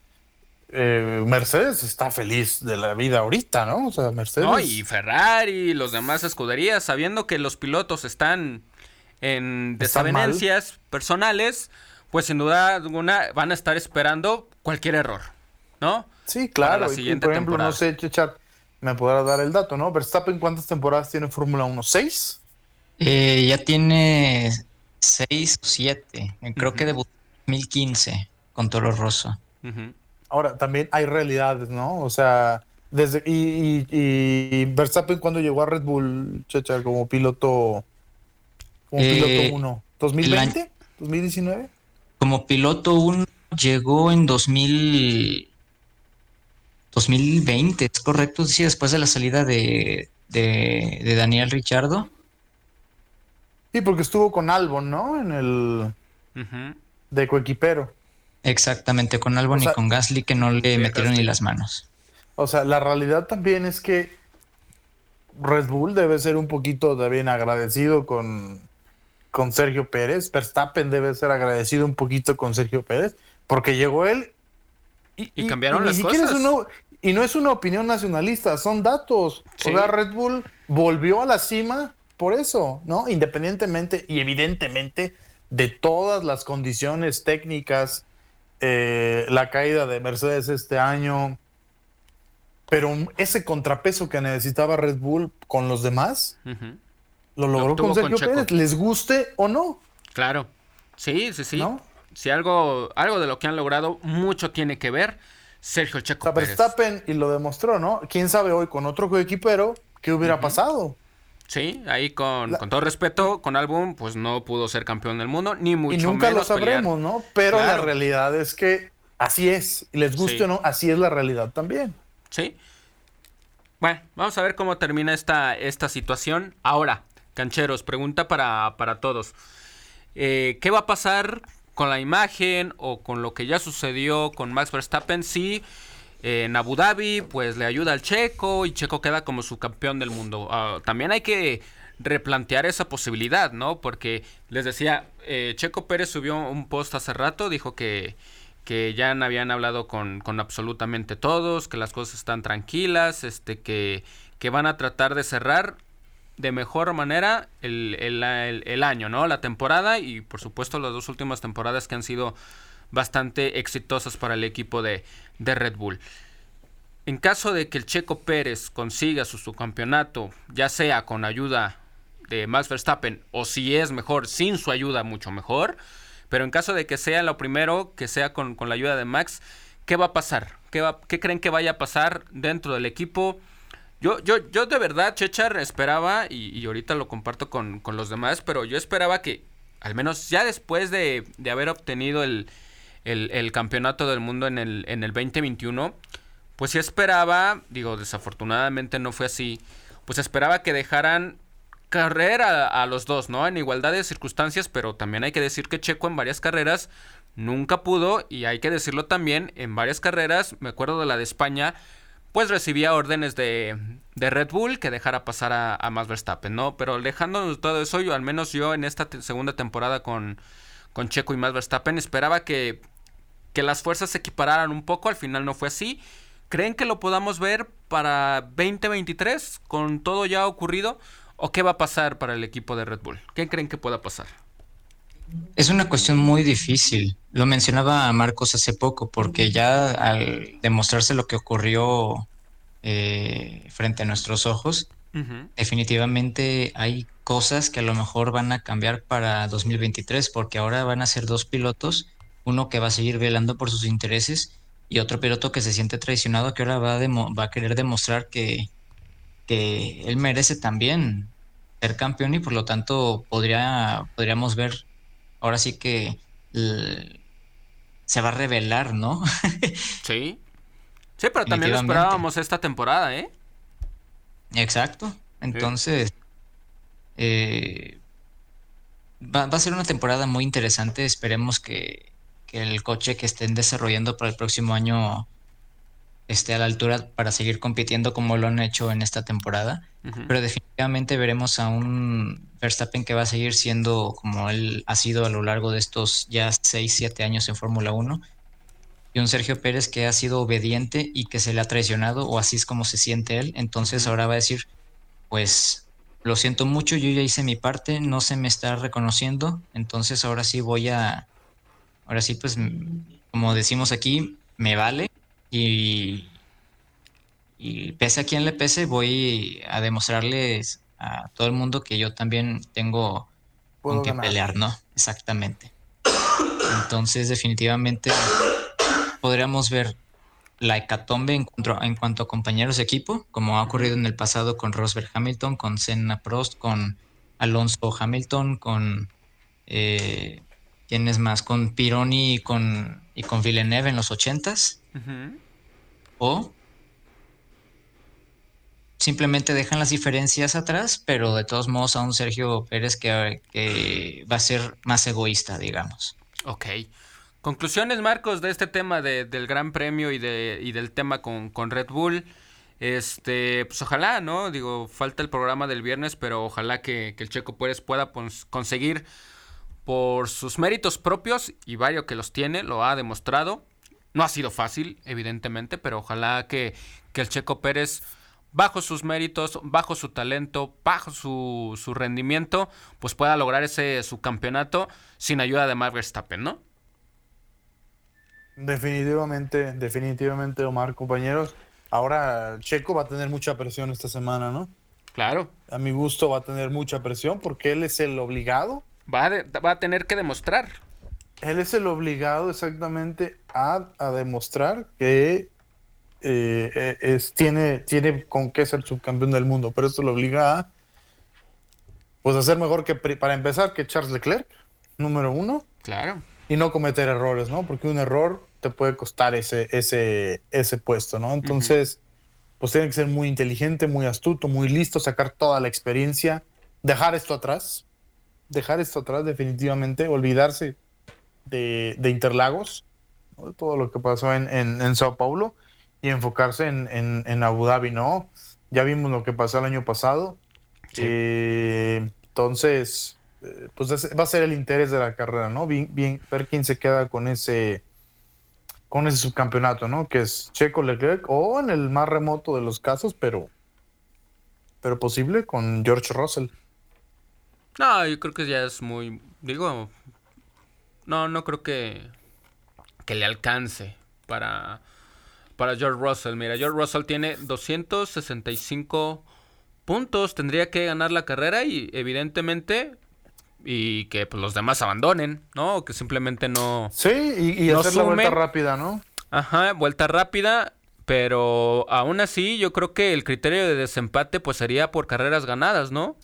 eh, Mercedes está feliz de la vida ahorita, ¿no? O sea, Mercedes... No, y Ferrari y los demás escuderías, sabiendo que los pilotos están en desavenencias personales, pues sin duda alguna van a estar esperando cualquier error, ¿no? Sí, para claro. la y- por ejemplo, temporada. no sé, Chechat, me podrás dar el dato, ¿no? Verstappen, ¿cuántas temporadas tiene en Fórmula 1? ¿Seis? Eh, ya tiene seis o siete. Creo que debutó en 2015 con Toro Rosso. Ahora, también hay realidades, ¿no? O sea, desde. Y, y, y Verstappen, cuando llegó a Red Bull, Chechar, como piloto. Como Eh, piloto 1. ¿2020? ¿2019? Como piloto 1 llegó en 2000, 2020, es correcto, sí, después de la salida de, de, Daniel Richardo. Sí, porque estuvo con Albon, ¿no? En el de coequipero. Exactamente, con Albon y con Gasly que no le metieron ni las manos. O sea, la realidad también es que Red Bull debe ser un poquito también agradecido con, con Sergio Pérez. Verstappen debe ser agradecido un poquito con Sergio Pérez, porque llegó él y, cambiaron las cosas. y no es una opinión nacionalista, son datos. O sea, Red Bull volvió a la cima por eso, ¿no? Independientemente y evidentemente de todas las condiciones técnicas, eh, la caída de Mercedes este año, pero ese contrapeso que necesitaba Red Bull con los demás, lo logró con Sergio Pérez, les guste o no. Claro, sí, sí, sí. Si algo, algo de lo que han logrado, mucho tiene que ver Sergio Checo. Pérez. Verstappen y lo demostró, ¿no? Quién sabe hoy con otro coequipero qué hubiera pasado. Sí, ahí con, con, todo respeto, con Album, pues no pudo ser campeón del mundo, ni mucho menos. Y nunca lo sabremos, ¿no? Pero la realidad es que así es. Les guste o no, así es la realidad también. Sí. Bueno, vamos a ver cómo termina esta, esta situación. Ahora, cancheros, pregunta para, para todos. Eh, ¿Qué va a pasar con la imagen o con lo que ya sucedió con Max Verstappen? Si en Abu Dhabi, pues le ayuda al Checo y Checo queda como su campeón del mundo. Ah, también hay que replantear esa posibilidad, ¿no? Porque les decía, eh, Checo Pérez subió un post hace rato, dijo que que ya habían hablado con, con, absolutamente todos, que las cosas están tranquilas, este, que, que van a tratar de cerrar de mejor manera el, el, el, año, ¿no? La temporada y por supuesto las dos últimas temporadas que han sido bastante exitosas para el equipo de, de Red Bull. En caso de que el Checo Pérez consiga su subcampeonato, ya sea con ayuda de Max Verstappen o si es mejor sin su ayuda mucho mejor, pero en caso de que sea lo primero, que sea con, la ayuda de Max, ¿qué va a pasar? ¿Qué, va, ¿Qué creen que vaya a pasar dentro del equipo? Yo, yo, yo de verdad, Chechar, esperaba, y, ahorita lo comparto con, los demás, pero yo esperaba que, al menos ya después de, haber obtenido el, el, campeonato del mundo en el, en el 2021, pues sí esperaba, digo, desafortunadamente no fue así, pues esperaba que dejaran carrera a, los dos, ¿no? En igualdad de circunstancias, pero también hay que decir que Checo en varias carreras nunca pudo, y hay que decirlo también, en varias carreras, me acuerdo de la de España, pues recibía órdenes de, de Red Bull que dejara pasar a, a Verstappen, ¿no? Pero dejando todo eso, yo al menos yo en esta segunda temporada con, con Checo y Max Verstappen esperaba que, que las fuerzas se equipararan un poco, al final no fue así. ¿Creen que lo podamos ver para 2023 con todo ya ocurrido? ¿O qué va a pasar para el equipo de Red Bull? ¿Qué creen que pueda pasar? Es una cuestión muy difícil. Lo mencionaba Marcos hace poco, porque ya al demostrarse lo que ocurrió eh, frente a nuestros ojos, definitivamente hay cosas que a lo mejor van a cambiar para 2023, porque ahora van a ser dos pilotos, uno que va a seguir velando por sus intereses y otro piloto que se siente traicionado, que ahora va a, va a querer demostrar que, que él merece también ser campeón y por lo tanto podría, podríamos ver ahora sí que se va a revelar, ¿no? sí. Sí, pero también lo esperábamos esta temporada, ¿eh? Exacto. Entonces, eh, va, a ser una temporada muy interesante. Esperemos que, que el coche que estén desarrollando para el próximo año esté a la altura para seguir compitiendo como lo han hecho en esta temporada. Pero definitivamente veremos a un Verstappen que va a seguir siendo como él ha sido a lo largo de estos ya 6, 7 años en Fórmula 1. Y un Sergio Pérez que ha sido obediente y que se le ha traicionado, o así es como se siente él. Entonces ahora va a decir, pues lo siento mucho, yo ya hice mi parte, no se me está reconociendo, entonces ahora sí voy a, ahora sí pues como decimos aquí, me vale y, y pese a quien le pese, voy a demostrarles a todo el mundo que yo también tengo con que pelear, ¿no? Exactamente. Entonces, definitivamente podríamos ver la hecatombe en cuanto, en cuanto a compañeros de equipo, como ha ocurrido en el pasado con Rosberg Hamilton, con Senna Prost, con Alonso Hamilton, con eh, ¿quién es más? Con Pironi y con, y con Villeneuve en los ochentas. O simplemente dejan las diferencias atrás, pero de todos modos a un Sergio Pérez que, que va a ser más egoísta, digamos. Ok. Conclusiones, Marcos, de este tema del Gran Premio y, de, y del tema con, con Red Bull. Este, pues ojalá, ¿no? Digo, falta el programa del viernes, pero ojalá que, el Checo Pérez pueda conseguir por sus méritos propios, y varios que los tiene, lo ha demostrado. No ha sido fácil, evidentemente, pero ojalá que, que el Checo Pérez, bajo sus méritos, bajo su talento, bajo su, su rendimiento, pues pueda lograr ese su campeonato sin ayuda de Max Verstappen, ¿no? Definitivamente, definitivamente, Omar, compañeros. Ahora Checo va a tener mucha presión esta semana, ¿no? Claro. A mi gusto va a tener mucha presión porque él es el obligado. Va va a tener que demostrar. Él es el obligado exactamente a, demostrar que eh, eh, es, tiene, tiene con qué ser subcampeón del mundo, pero eso lo obliga a pues a ser mejor que para empezar que Charles Leclerc, número uno. Claro. Y no cometer errores, ¿no? Porque un error te puede costar ese, ese, ese puesto, ¿no? Entonces, pues tiene que ser muy inteligente, muy astuto, muy listo, sacar toda la experiencia, dejar esto atrás, dejar esto atrás definitivamente, olvidarse de, de Interlagos, todo lo que pasó en, en, Sao Paulo y enfocarse en, en, Abu Dhabi, ¿no? Ya vimos lo que pasó el año pasado. Eh, entonces, eh, pues va a ser el interés de la carrera, ¿no? Bien, bien, ver quién se queda con ese con ese subcampeonato, ¿no? Que es Checo Leclerc o en el más remoto de los casos, pero pero posible con George Russell. No, yo creo que ya es muy digo no no creo que que le alcance para para George Russell. Mira, George Russell tiene 265 puntos, tendría que ganar la carrera y evidentemente y que pues, los demás abandonen, ¿no? O que simplemente no. Sí, y, hacer la vuelta rápida, ¿no? Ajá, vuelta rápida. Pero aún así, yo creo que el criterio de desempate pues sería por carreras ganadas, ¿no?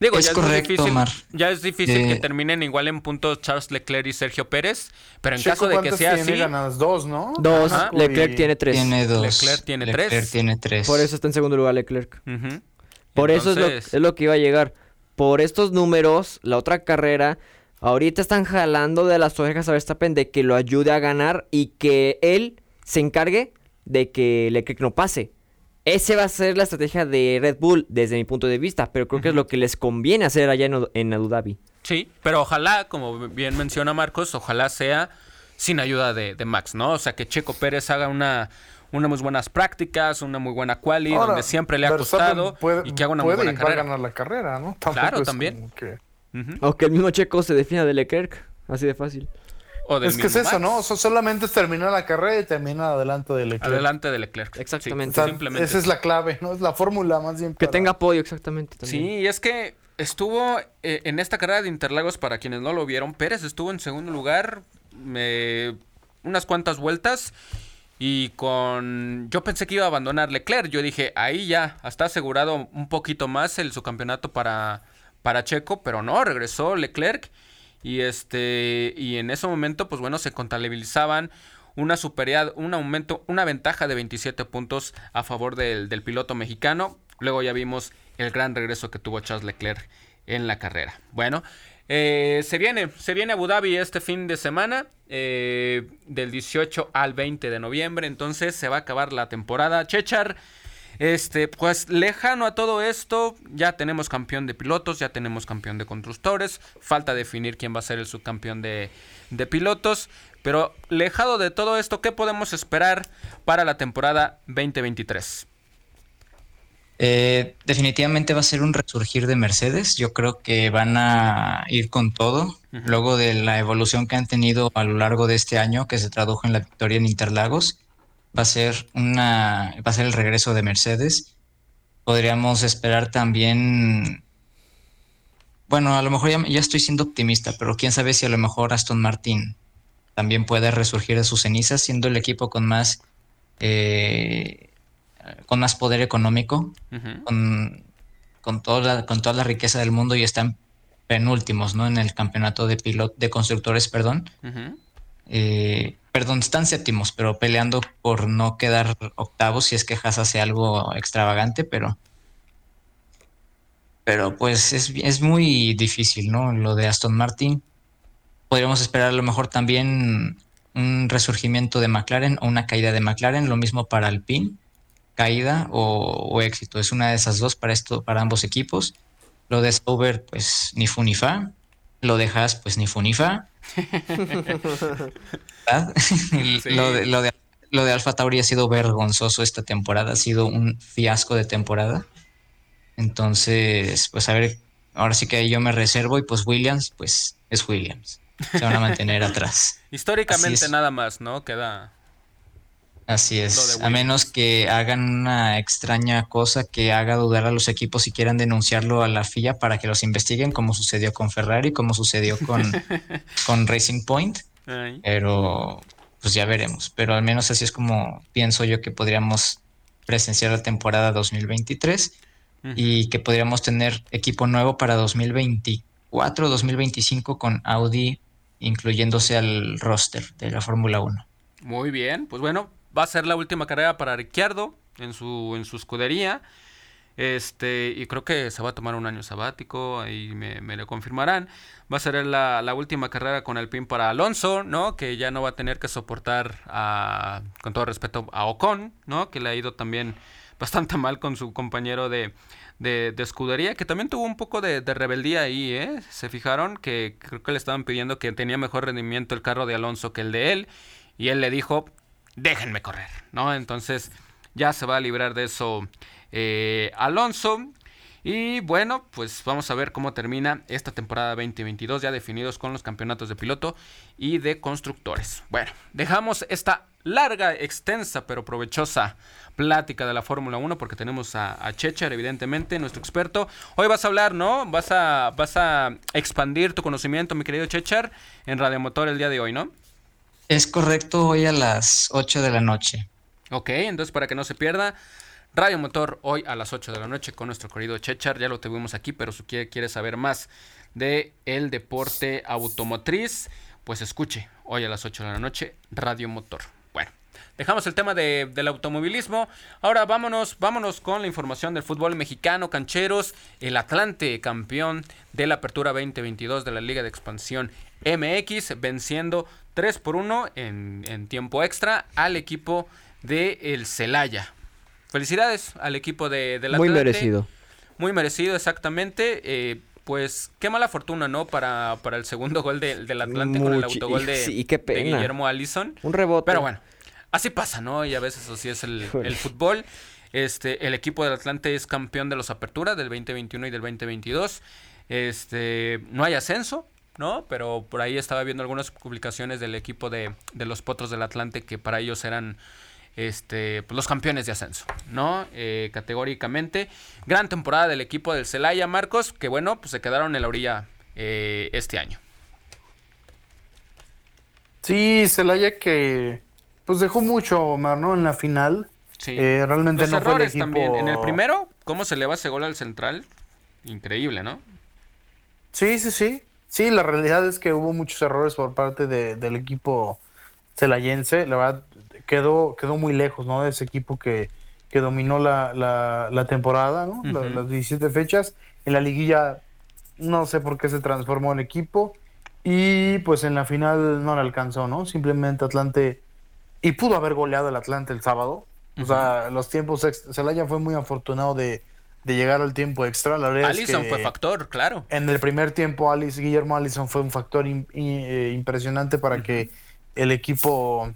Digo, es ya, correcto, es difícil, ya es difícil que terminen igual en puntos Charles Leclerc y Sergio Pérez, pero en caso de que sea tiene así, ganadas dos, ¿no? Dos, Leclerc tiene tres. Tiene dos. Leclerc tiene Leclerc tiene tres. Por eso está en segundo lugar Leclerc. Por eso es lo, que iba a llegar. Por estos números, la otra carrera, ahorita están jalando de las orejas a Verstappen de que lo ayude a ganar y que él se encargue de que Leclerc no pase. Ese va a ser la estrategia de Red Bull desde mi punto de vista, pero creo que es lo que les conviene hacer allá en, en Abu Dhabi. Sí, pero ojalá, como bien menciona Marcos, ojalá sea sin ayuda de, de Max, ¿no? O sea, que Checo Pérez haga una, unas muy buenas prácticas, una muy buena quali, donde siempre le ha costado y que haga una muy buena carrera. ganar la carrera, ¿no? claro, también. Aunque el mismo Checo se defina de Leclerc, así de fácil. Es que es eso, ¿no? solamente es terminar la carrera y terminar adelante de Leclerc. Adelante de Leclerc. Exactamente. Esa es la clave, ¿no? Es la fórmula más bien. Que tenga apoyo, exactamente. Sí, es que estuvo eh, en esta carrera de Interlagos, para quienes no lo vieron, Pérez estuvo en segundo lugar unas cuantas vueltas y con. Yo pensé que iba a abandonar Leclerc. Yo dije, ahí ya, está asegurado un poquito más el subcampeonato para, para Checo, pero no, regresó Leclerc. Y este. Y en ese momento, pues bueno, se contabilizaban una superioridad, un aumento, una ventaja de 27 puntos a favor del, del piloto mexicano. Luego ya vimos el gran regreso que tuvo Charles Leclerc en la carrera. Bueno, eh, se viene, se viene Abu Dhabi este fin de semana, eh, del 18 al 20 de noviembre, entonces se va a acabar la temporada. Chechar, este, pues lejano a todo esto, ya tenemos campeón de pilotos, ya tenemos campeón de constructores, falta definir quién va a ser el subcampeón de, de pilotos, pero lejado de todo esto, ¿qué podemos esperar para la temporada 2023? Eh, definitivamente va a ser un resurgir de Mercedes. Yo creo que van a ir con todo. Luego de la evolución que han tenido a lo largo de este año, que se tradujo en la victoria en Interlagos, va a ser una, va a ser el regreso de Mercedes. Podríamos esperar también. Bueno, a lo mejor ya, estoy siendo optimista, pero quién sabe si a lo mejor Aston Martin también puede resurgir de sus cenizas, siendo el equipo con más eh, con más poder económico, con, con, toda la, con toda la riqueza del mundo y están penúltimos, ¿no? En el campeonato de pilot, de constructores, perdón. Eh, perdón, están séptimos, pero peleando por no quedar octavos si es que Haas hace algo extravagante, pero pero pues es, es muy difícil, ¿no? Lo de Aston Martin. Podríamos esperar a lo mejor también un resurgimiento de McLaren o una caída de McLaren, lo mismo para Alpine, caída o, éxito. Es una de esas dos para esto, para ambos equipos. Lo de Sauber, pues ni fu ni fa. Lo de Haas, pues ni fu lo, de, lo, de, lo de Alfa Tauri ha sido vergonzoso esta temporada, ha sido un fiasco de temporada. Entonces, pues a ver, ahora sí que ahí yo me reservo y pues Williams, pues es Williams. Se van a mantener atrás. Históricamente nada más, ¿no? Queda. Así es. A menos que hagan una extraña cosa que haga dudar a los equipos y quieran denunciarlo a la FIA para que los investiguen, como sucedió con Ferrari, como sucedió con, con Racing Point. Pero pues ya veremos. Pero al menos así es como pienso yo que podríamos presenciar la temporada 2023 y que podríamos tener equipo nuevo para 2024, 2025 con Audi incluyéndose al roster de la Fórmula 1. Muy bien, pues bueno, va a ser la última carrera para Ricciardo en su, en su escudería. Este, y creo que se va a tomar un año sabático, ahí me, lo confirmarán. Va a ser la, la, última carrera con el pin para Alonso, ¿no? Que ya no va a tener que soportar, a, con todo respeto, a Ocon, ¿no? Que le ha ido también bastante mal con su compañero de, de, escudería, que también tuvo un poco de, rebeldía ahí, ¿eh? Se fijaron que creo que le estaban pidiendo que tenía mejor rendimiento el carro de Alonso que el de él, y él le dijo, déjenme correr, ¿no? Entonces ya se va a librar de eso eh, Alonso. Y bueno, pues vamos a ver cómo termina esta temporada 2022, ya definidos con los campeonatos de piloto y de constructores. Bueno, dejamos esta larga, extensa, pero provechosa plática de la Fórmula 1 porque tenemos a, Chechar, evidentemente, nuestro experto. Hoy vas a hablar, ¿no? Vas a, vas a expandir tu conocimiento, mi querido Chechar, en Radio Motor el día de hoy, ¿no? Es correcto, hoy a las 8 de la noche. Ok, entonces para que no se pierda, Radio Motor hoy a las 8 de la noche con nuestro querido Chechar. Ya lo tuvimos aquí, pero si quiere, quiere saber más de el deporte automotriz, pues escuche hoy a las 8 de la noche Radio Motor. Dejamos el tema del automovilismo. Ahora vámonos, vámonos con la información del fútbol mexicano, cancheros. El Atlante, campeón de la Apertura 2022 de la Liga de Expansión MX, venciendo 3 por 1 en, tiempo extra al equipo de el Celaya. Felicidades al equipo de, del Atlante. Muy merecido. Muy merecido, exactamente. Eh, pues qué mala fortuna, ¿no? Para, para el segundo gol del Atlante con el autogol de, de Guillermo Allison. Un rebote. Pero bueno, así pasa, ¿no? Y a veces así es el, fútbol. Este, el equipo del Atlante es campeón de los Aperturas del 2021 y del 2022. Este, no hay ascenso, ¿no? Pero por ahí estaba viendo algunas publicaciones del equipo de, los Potros del Atlante que para ellos eran este, pues, los campeones de ascenso, ¿no? Eh, categóricamente. Gran temporada del equipo del Celaya, Marcos, que bueno, pues se quedaron en la orilla eh, este año. Sí, Celaya que pues dejó mucho, Omar, ¿no? En la final. Sí. Eh, realmente no fue el equipo... también. En el primero, ¿cómo se le va ese gol al central? Increíble, ¿no? Sí, sí, sí. Sí, la realidad es que hubo muchos errores por parte del equipo celayense. La verdad, quedó, quedó muy lejos, ¿no? De ese equipo que, que dominó la, la, temporada, ¿no? las 17 fechas. En la liguilla, no sé por qué se transformó el equipo. Y pues en la final no le alcanzó, ¿no? Simplemente Atlante y pudo haber goleado el Atlante el sábado. O sea, los tiempos Celaya fue muy afortunado de, llegar al tiempo extra. La verdad Allison fue factor, claro. En el primer tiempo, Alice, Guillermo Allison fue un factor eh, impresionante para que el equipo.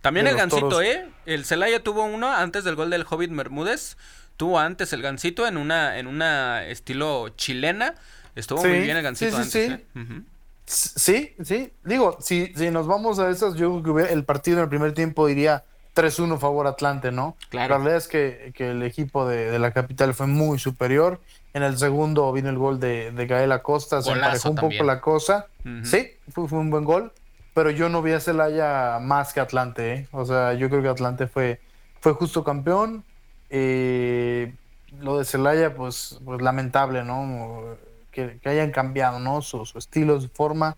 También el Gancito, ¿eh? El Celaya tuvo uno antes del gol del Hobbit Bermúdez. Tuvo antes el Gancito en una, en una estilo chilena. Estuvo muy bien el Gancito sí, sí, antes. Sí. ¿eh? Sí, sí. Digo, si, si nos vamos a esas, yo creo que el partido en el primer tiempo iría 3-1 favor Atlante, ¿no? Claro. La verdad es que, el equipo de, la capital fue muy superior. En el segundo vino el gol de, de Gael Acosta, se emparejó un poco la cosa. Sí, fue, un buen gol. Pero yo no vi a Celaya más que Atlante, ¿eh? O sea, yo creo que Atlante fue, fue justo campeón. Eh, lo de Celaya, pues, pues lamentable, ¿no? que, hayan cambiado, ¿no? Su, estilo, su forma.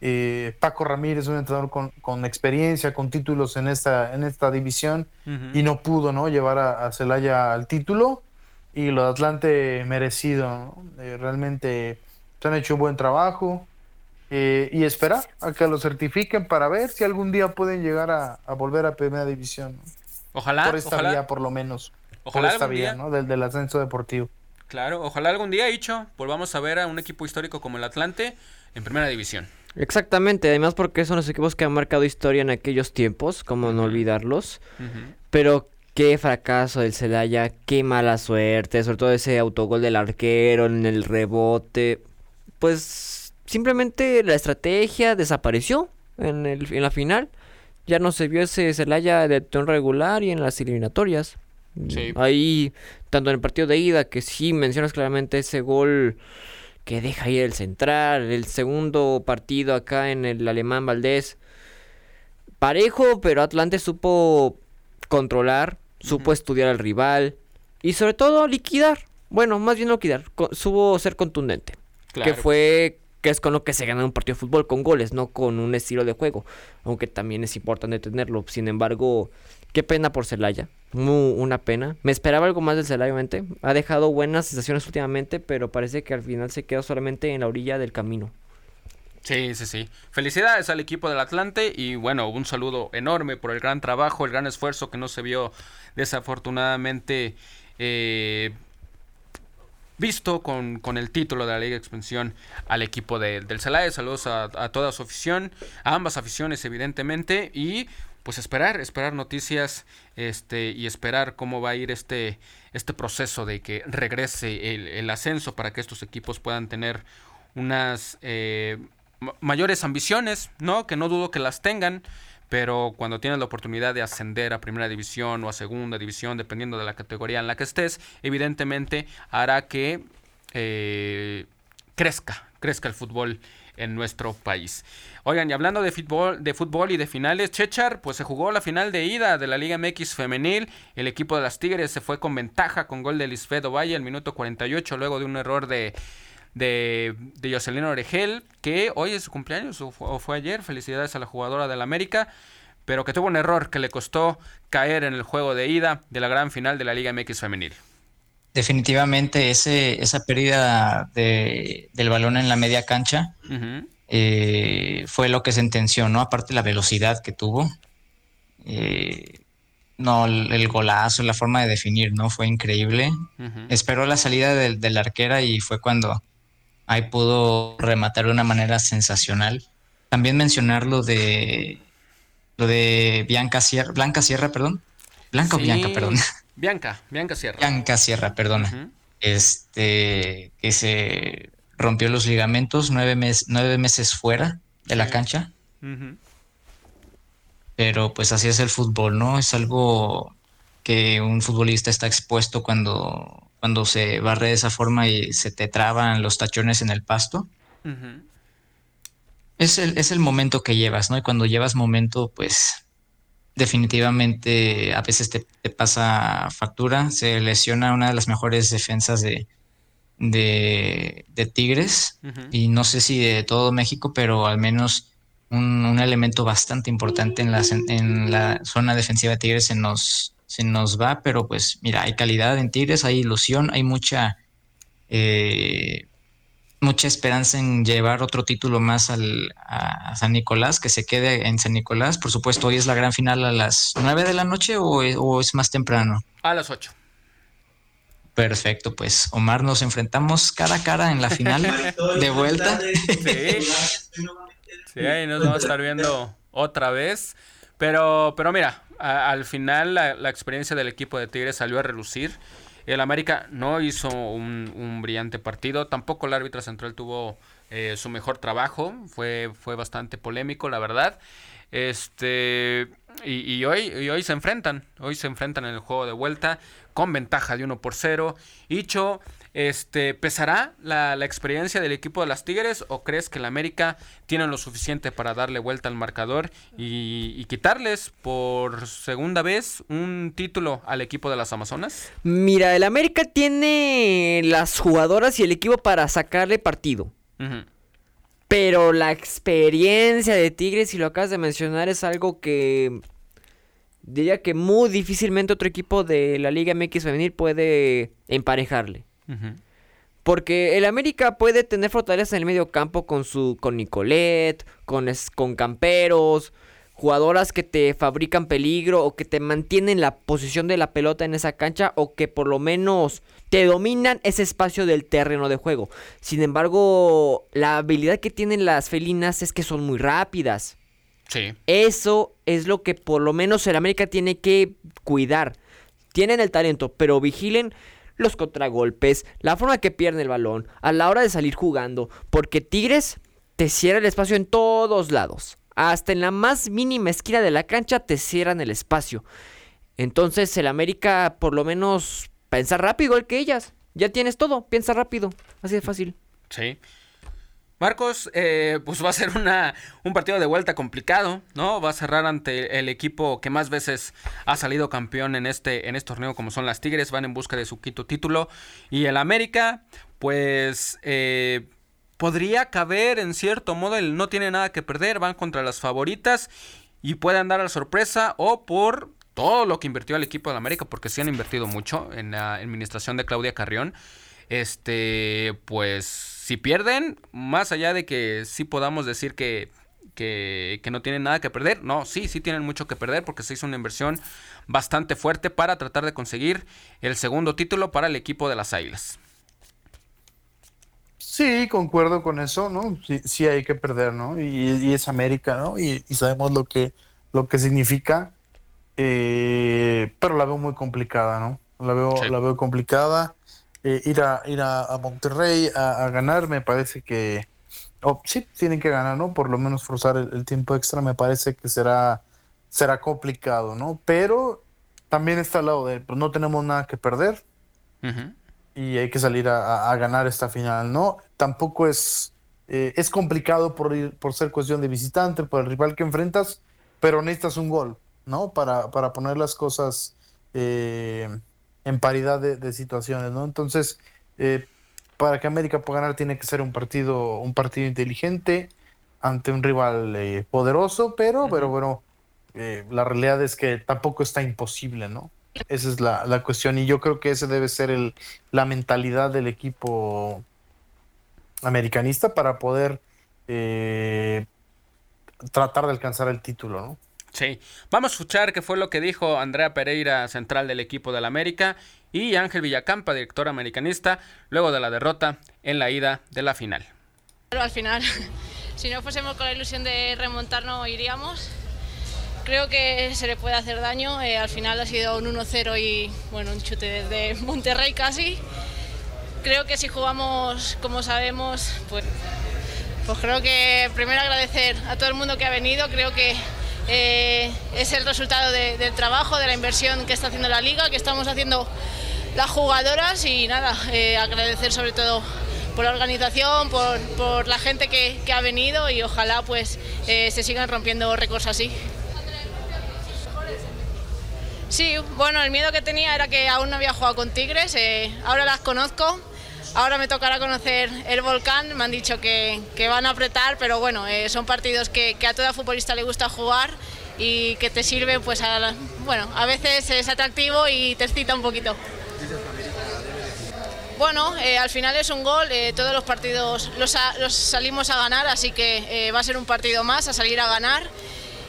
Eh, Paco Ramírez, un entrenador con, experiencia, con títulos en esta, en esta división, y no pudo ¿no? llevar a, Celaya al título. Y lo de Atlante merecido, eh, realmente se han hecho un buen trabajo. Eh, y esperar a que lo certifiquen para ver si algún día pueden llegar a, volver a primera división. Ojalá. Por esta vía, por lo menos. Ojalá por esta vía, ¿no? Del, del ascenso deportivo. Claro, ojalá algún día, dicho, volvamos a ver a un equipo histórico como el Atlante en primera división. Exactamente, además porque son los equipos que han marcado historia en aquellos tiempos, como no olvidarlos. Pero qué fracaso del Celaya, qué mala suerte, sobre todo ese autogol del arquero en el rebote. Pues simplemente la estrategia desapareció en, el, en la final. Ya no se vio ese Celaya de tono regular y en las eliminatorias. Ahí, tanto en el partido de ida, que sí mencionas claramente ese gol que deja ir el central, el segundo partido acá en el alemán Valdés. Parejo, pero Atlante supo controlar, supo estudiar al rival y sobre todo liquidar. Bueno, más bien liquidar, supo ser contundente. Que fue que es con lo que se gana un partido de fútbol, con goles, no con un estilo de juego. Aunque también es importante tenerlo. Sin embargo, qué pena por Celaya. Muy, una pena. Me esperaba algo más del Celaya, obviamente. Ha dejado buenas sensaciones últimamente, pero parece que al final se quedó solamente en la orilla del camino. Sí, sí, sí. Felicidades al equipo del Atlante y bueno, un saludo enorme por el gran trabajo, el gran esfuerzo que no se vio desafortunadamente eh, visto con, el título de la Liga de Expansión al equipo del Celaya. Saludos a, toda su afición, a ambas aficiones evidentemente y pues esperar, esperar noticias este, y esperar cómo va a ir este, este proceso de que regrese el, ascenso para que estos equipos puedan tener unas eh, mayores ambiciones, ¿no? Que no dudo que las tengan, pero cuando tienes la oportunidad de ascender a primera división o a segunda división, dependiendo de la categoría en la que estés, evidentemente hará que eh, crezca, crezca el fútbol en nuestro país. Oigan, y hablando de fútbol, de fútbol y de finales, Chechar, pues se jugó la final de ida de la Liga MX femenil. El equipo de las Tigres se fue con ventaja con gol de Lisfedo Valle al minuto 48, luego de un error de de, de Jocelyn Oregel, que hoy es su cumpleaños o fue, ayer. Felicidades a la jugadora del América, pero que tuvo un error que le costó caer en el juego de ida de la gran final de la Liga MX femenil. Definitivamente ese, esa pérdida de, del balón en la media cancha eh, fue lo que sentenció, ¿no? Aparte la velocidad que tuvo. Eh, no, el, golazo, la forma de definir, ¿no? Fue increíble. Esperó la salida del, de la arquera y fue cuando ahí pudo rematar de una manera sensacional. También mencionar lo de lo de Bianca Sierra, Blanca Sierra, perdón. Blanca o Bianca, perdón. Bianca, Bianca Sierra. Bianca Sierra, perdona. Este, que se rompió los ligamentos, nueve, nueve meses fuera de la cancha. Pero pues así es el fútbol, ¿no? Es algo que un futbolista está expuesto cuando cuando se barre de esa forma y se te traban los tachones en el pasto. es, el, es el momento que llevas, ¿no? Y cuando llevas momento, pues definitivamente a veces te, pasa factura. Se lesiona una de las mejores defensas de, de, Tigres y no sé si de todo México, pero al menos un, elemento bastante importante en la, en la zona defensiva de Tigres se nos, se nos va, pero pues mira, hay calidad en Tigres, hay ilusión, hay mucha, eh, mucha esperanza en llevar otro título más al, a San Nicolás, que se quede en San Nicolás. Por supuesto, hoy es la gran final a las 9 de la noche o, es más temprano. A las 8. Perfecto, pues Omar, nos enfrentamos cara a cara en la final de vuelta. Sí. ahí nos vamos a estar viendo otra vez. Pero, pero mira, al final la, experiencia del equipo de Tigres salió a relucir. El América no hizo un, brillante partido. Tampoco el árbitro central tuvo eh, su mejor trabajo. Fue, fue bastante polémico, la verdad. Este. Y, hoy, y hoy se enfrentan. Hoy se enfrentan en el juego de vuelta. Con ventaja de 1 por 0. Hicho este, ¿Pesará la, experiencia del equipo de las Tigres o crees que el América tiene lo suficiente para darle vuelta al marcador y, quitarles por segunda vez un título al equipo de las Amazonas? Mira, el América tiene las jugadoras y el equipo para sacarle partido. Pero la experiencia de Tigres, si lo acabas de mencionar, es algo que diría que muy difícilmente otro equipo de la Liga MX femenil puede emparejarle. Porque el América puede tener fortaleza en el medio campo con su con Nicolet, con, con Camperos, jugadoras que te fabrican peligro o que te mantienen la posición de la pelota en esa cancha o que por lo menos te dominan ese espacio del terreno de juego. Sin embargo, la habilidad que tienen las felinas es que son muy rápidas. Sí. Eso es lo que por lo menos el América tiene que cuidar. Tienen el talento, pero vigilen los contragolpes, la forma que pierden el balón, a la hora de salir jugando, porque Tigres te cierra el espacio en todos lados. Hasta en la más mínima esquina de la cancha te cierran el espacio. Entonces el América por lo menos piensa rápido igual que ellas. Ya tienes todo, piensa rápido. Así de fácil. Sí. Marcos, eh, pues va a ser una, un partido de vuelta complicado, ¿no? Va a cerrar ante el equipo que más veces ha salido campeón en este, en este torneo, como son las Tigres, van en busca de su quinto título. Y el América, pues eh, podría caber en cierto modo, el no tiene nada que perder, van contra las favoritas y pueden dar la sorpresa o por todo lo que invirtió el equipo de América, porque sí han invertido mucho en la administración de Claudia Carrión. Este, pues si pierden, más allá de que sí podamos decir que, que, que, no tienen nada que perder, no, sí, sí tienen mucho que perder porque se hizo una inversión bastante fuerte para tratar de conseguir el segundo título para el equipo de las Águilas. Sí, concuerdo con eso, ¿no? Sí, sí hay que perder, ¿no? Y, y es América, ¿no? Y, y, sabemos lo que, lo que significa, eh, pero la veo muy complicada, ¿no? La veo, sí. la veo complicada. Eh, ir a, ir a, a Monterrey a, a, ganar, me parece que. Oh, sí, tienen que ganar, ¿no? Por lo menos forzar el, el, tiempo extra, me parece que será, será complicado, ¿no? Pero también está al lado de, pues no tenemos nada que perder. Uh -huh y hay que salir a, a, ganar esta final, ¿no? Tampoco es, eh, es complicado por, ir, por ser cuestión de visitante, por el rival que enfrentas, pero necesitas un gol, ¿no? Para, para poner las cosas eh, en paridad de, de, situaciones, ¿no? Entonces, eh, para que América pueda ganar tiene que ser un partido, un partido inteligente ante un rival eh, poderoso, pero, uh -huh. pero bueno, eh, la realidad es que tampoco está imposible, ¿no? Esa es la, la, cuestión y yo creo que ese debe ser el, la mentalidad del equipo americanista para poder tratar de alcanzar el título, ¿no? Sí, vamos a escuchar qué fue lo que dijo Andrea Pereira, central del equipo del América, y Ángel Villacampa, director americanista, luego de la derrota en la ida de la final. Pero al final, si no fuésemos con la ilusión de remontar, no iríamos creo que se le puede hacer daño. Eh, al final ha sido un 1-0 y bueno, un chute desde Monterrey casi. Creo que si jugamos como sabemos, pues, pues creo que primero agradecer a todo el mundo que ha venido. Creo que eh, es el resultado de, del trabajo, de la inversión que está haciendo la liga, que estamos haciendo las jugadoras y nada, eh, agradecer sobre todo por la organización, por, por la gente que, ha venido y ojalá pues eh, se sigan rompiendo récords así. Sí, bueno, el miedo que tenía era que aún no había jugado con Tigres, ahora las conozco, ahora me tocará conocer el volcán, me han dicho que, que van a apretar, pero bueno, eh, son partidos que, a toda futbolista le gusta jugar y que te sirven, pues, a, bueno, a veces es atractivo y te excita un poquito. Bueno, eh, al final es un gol, eh, todos los partidos los, salimos a ganar, así que va a ser un partido más, a salir a ganar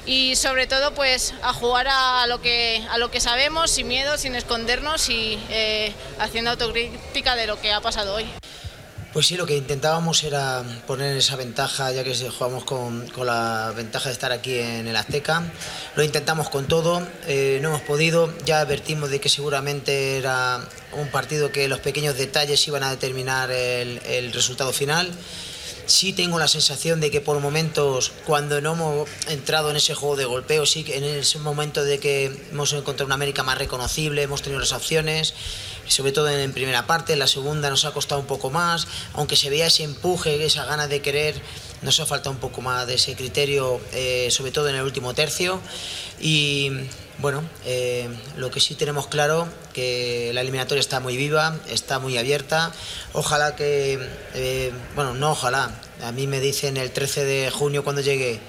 y sobre todo pues a jugar a lo que, a lo que sabemos, sin miedo, sin escondernos y eh, haciendo autocrítica de lo que ha pasado hoy. Pues sí, lo que intentábamos era poner esa ventaja, ya que jugamos con, con la ventaja de estar aquí en el Azteca. Lo intentamos con todo, eh, no hemos podido. Ya advertimos de que seguramente era un partido que los pequeños detalles iban a determinar el, el resultado final sí tengo la sensación de que por momentos, cuando no hemos entrado en ese juego de golpeo, sí que en ese momento de que hemos encontrado una América más reconocible, hemos tenido las opciones, sobre todo en primera parte, en la segunda nos ha costado un poco más, aunque se veía ese empuje, esa gana de querer nos ha faltado un poco más de ese criterio, eh, sobre todo en el último tercio. Y bueno, eh, lo que sí tenemos claro que la eliminatoria está muy viva, está muy abierta. Ojalá que, eh, bueno, no ojalá. A mí me dicen el 13 de junio cuando llegue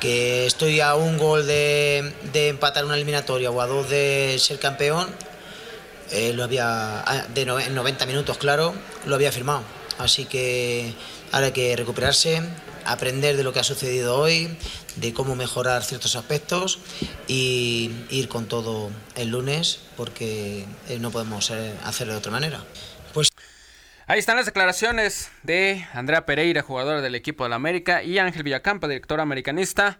que estoy a un gol de, empatar una eliminatoria o a dos de ser campeón. Eh, lo había ah, de en 90 minutos, claro, lo había firmado. Así que ahora hay que recuperarse, aprender de lo que ha sucedido hoy, de cómo mejorar ciertos aspectos y ir con todo el lunes porque eh, no podemos eh, hacerlo de otra manera. Pues Ahí están las declaraciones de Andrea Pereira, jugador del equipo de la América, y Ángel Villacampa, director americanista,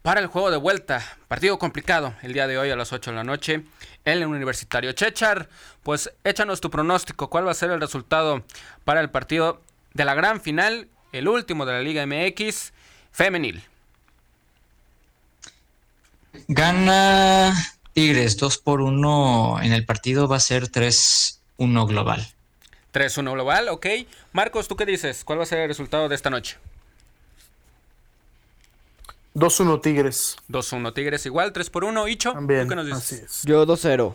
para el juego de vuelta. Partido complicado el día de hoy a las 8 de la noche en el Universitario. Chechar, pues échanos tu pronóstico. ¿Cuál va a ser el resultado para el partido de la gran final, el último de la Liga MX femenil? Gana Tigres 2 por 1 en el partido, va a ser 3-1 global. 3-1 global, ok. Marcos, ¿tú qué dices? ¿Cuál va a ser el resultado de esta noche? 2-1 Tigres. 2-1 Tigres igual, 3 por 1. Icho, También, ¿tú qué nos dices? así es. Yo 2-0.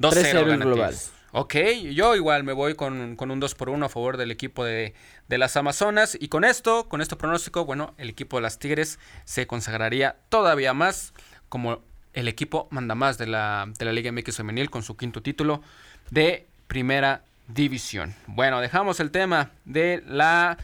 2-0 3-0 en gana global. Tigres. Ok, yo igual me voy con, con un 2 por 1 a favor del equipo de, de las Amazonas. Y con esto, con este pronóstico, bueno, el equipo de las Tigres se consagraría todavía más como el equipo manda más de la, de la Liga MX Femenil con su quinto título de Primera División. Bueno, dejamos el tema de la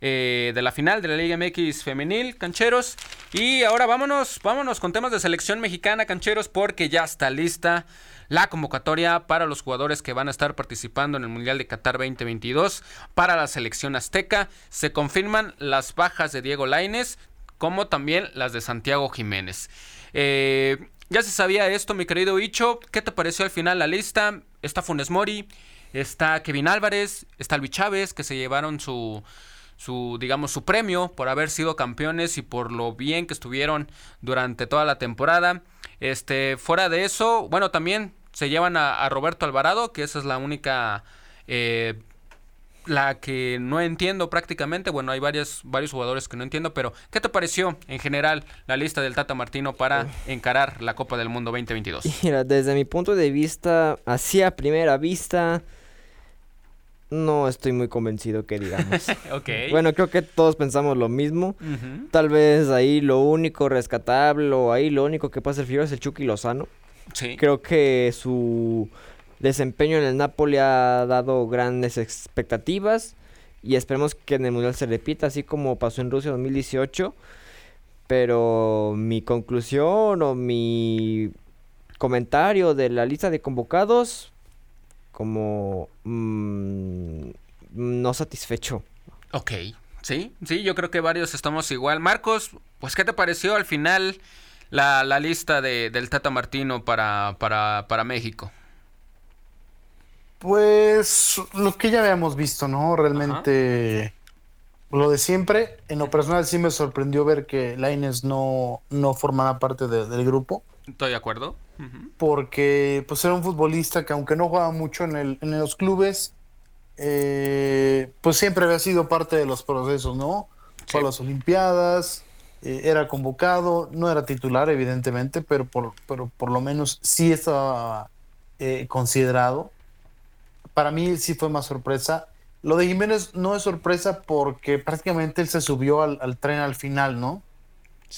eh, de la final de la Liga MX femenil, cancheros. Y ahora vámonos, vámonos con temas de selección mexicana, cancheros, porque ya está lista la convocatoria para los jugadores que van a estar participando en el Mundial de Qatar 2022 para la selección azteca. Se confirman las bajas de Diego Laines, como también las de Santiago Jiménez. Eh, ya se sabía esto, mi querido Icho. ¿Qué te pareció al final la lista? Está Funes Mori, está Kevin Álvarez, está Luis Chávez, que se llevaron su, su, digamos, su premio por haber sido campeones y por lo bien que estuvieron durante toda la temporada. Este, fuera de eso, bueno, también se llevan a, a Roberto Alvarado, que esa es la única, eh, la que no entiendo prácticamente. Bueno, hay varios, varios jugadores que no entiendo, pero ¿qué te pareció en general la lista del Tata Martino para encarar la Copa del Mundo 2022? Mira, desde mi punto de vista, así a primera vista, no estoy muy convencido que digamos. Bueno, creo que todos pensamos lo mismo. Tal vez ahí lo único rescatable o ahí lo único que pasa el frío es el Chucky Lozano. Sí. Creo que su desempeño en el Napoli ha dado grandes expectativas y esperemos que en el Mundial se repita, así como pasó en Rusia 2018. Pero mi conclusión o mi comentario de la lista de convocados, como mm, no satisfecho. Ok, sí, sí, yo creo que varios estamos igual. Marcos, pues ¿qué te pareció al final la, la lista de, del Tata Martino para, para, para México? Pues lo que ya habíamos visto, ¿no? Realmente lo de siempre. En lo personal sí me sorprendió ver que Laines no, no formaba parte de- del grupo. Estoy de acuerdo. Porque pues era un futbolista que aunque no jugaba mucho en, el, en los clubes, eh, pues siempre había sido parte de los procesos, ¿no? Fue a las Olimpiadas, eh, era convocado, no era titular evidentemente, pero por, pero por lo menos sí estaba eh, considerado. Para mí sí fue más sorpresa. Lo de Jiménez no es sorpresa porque prácticamente él se subió al, al tren al final, ¿no?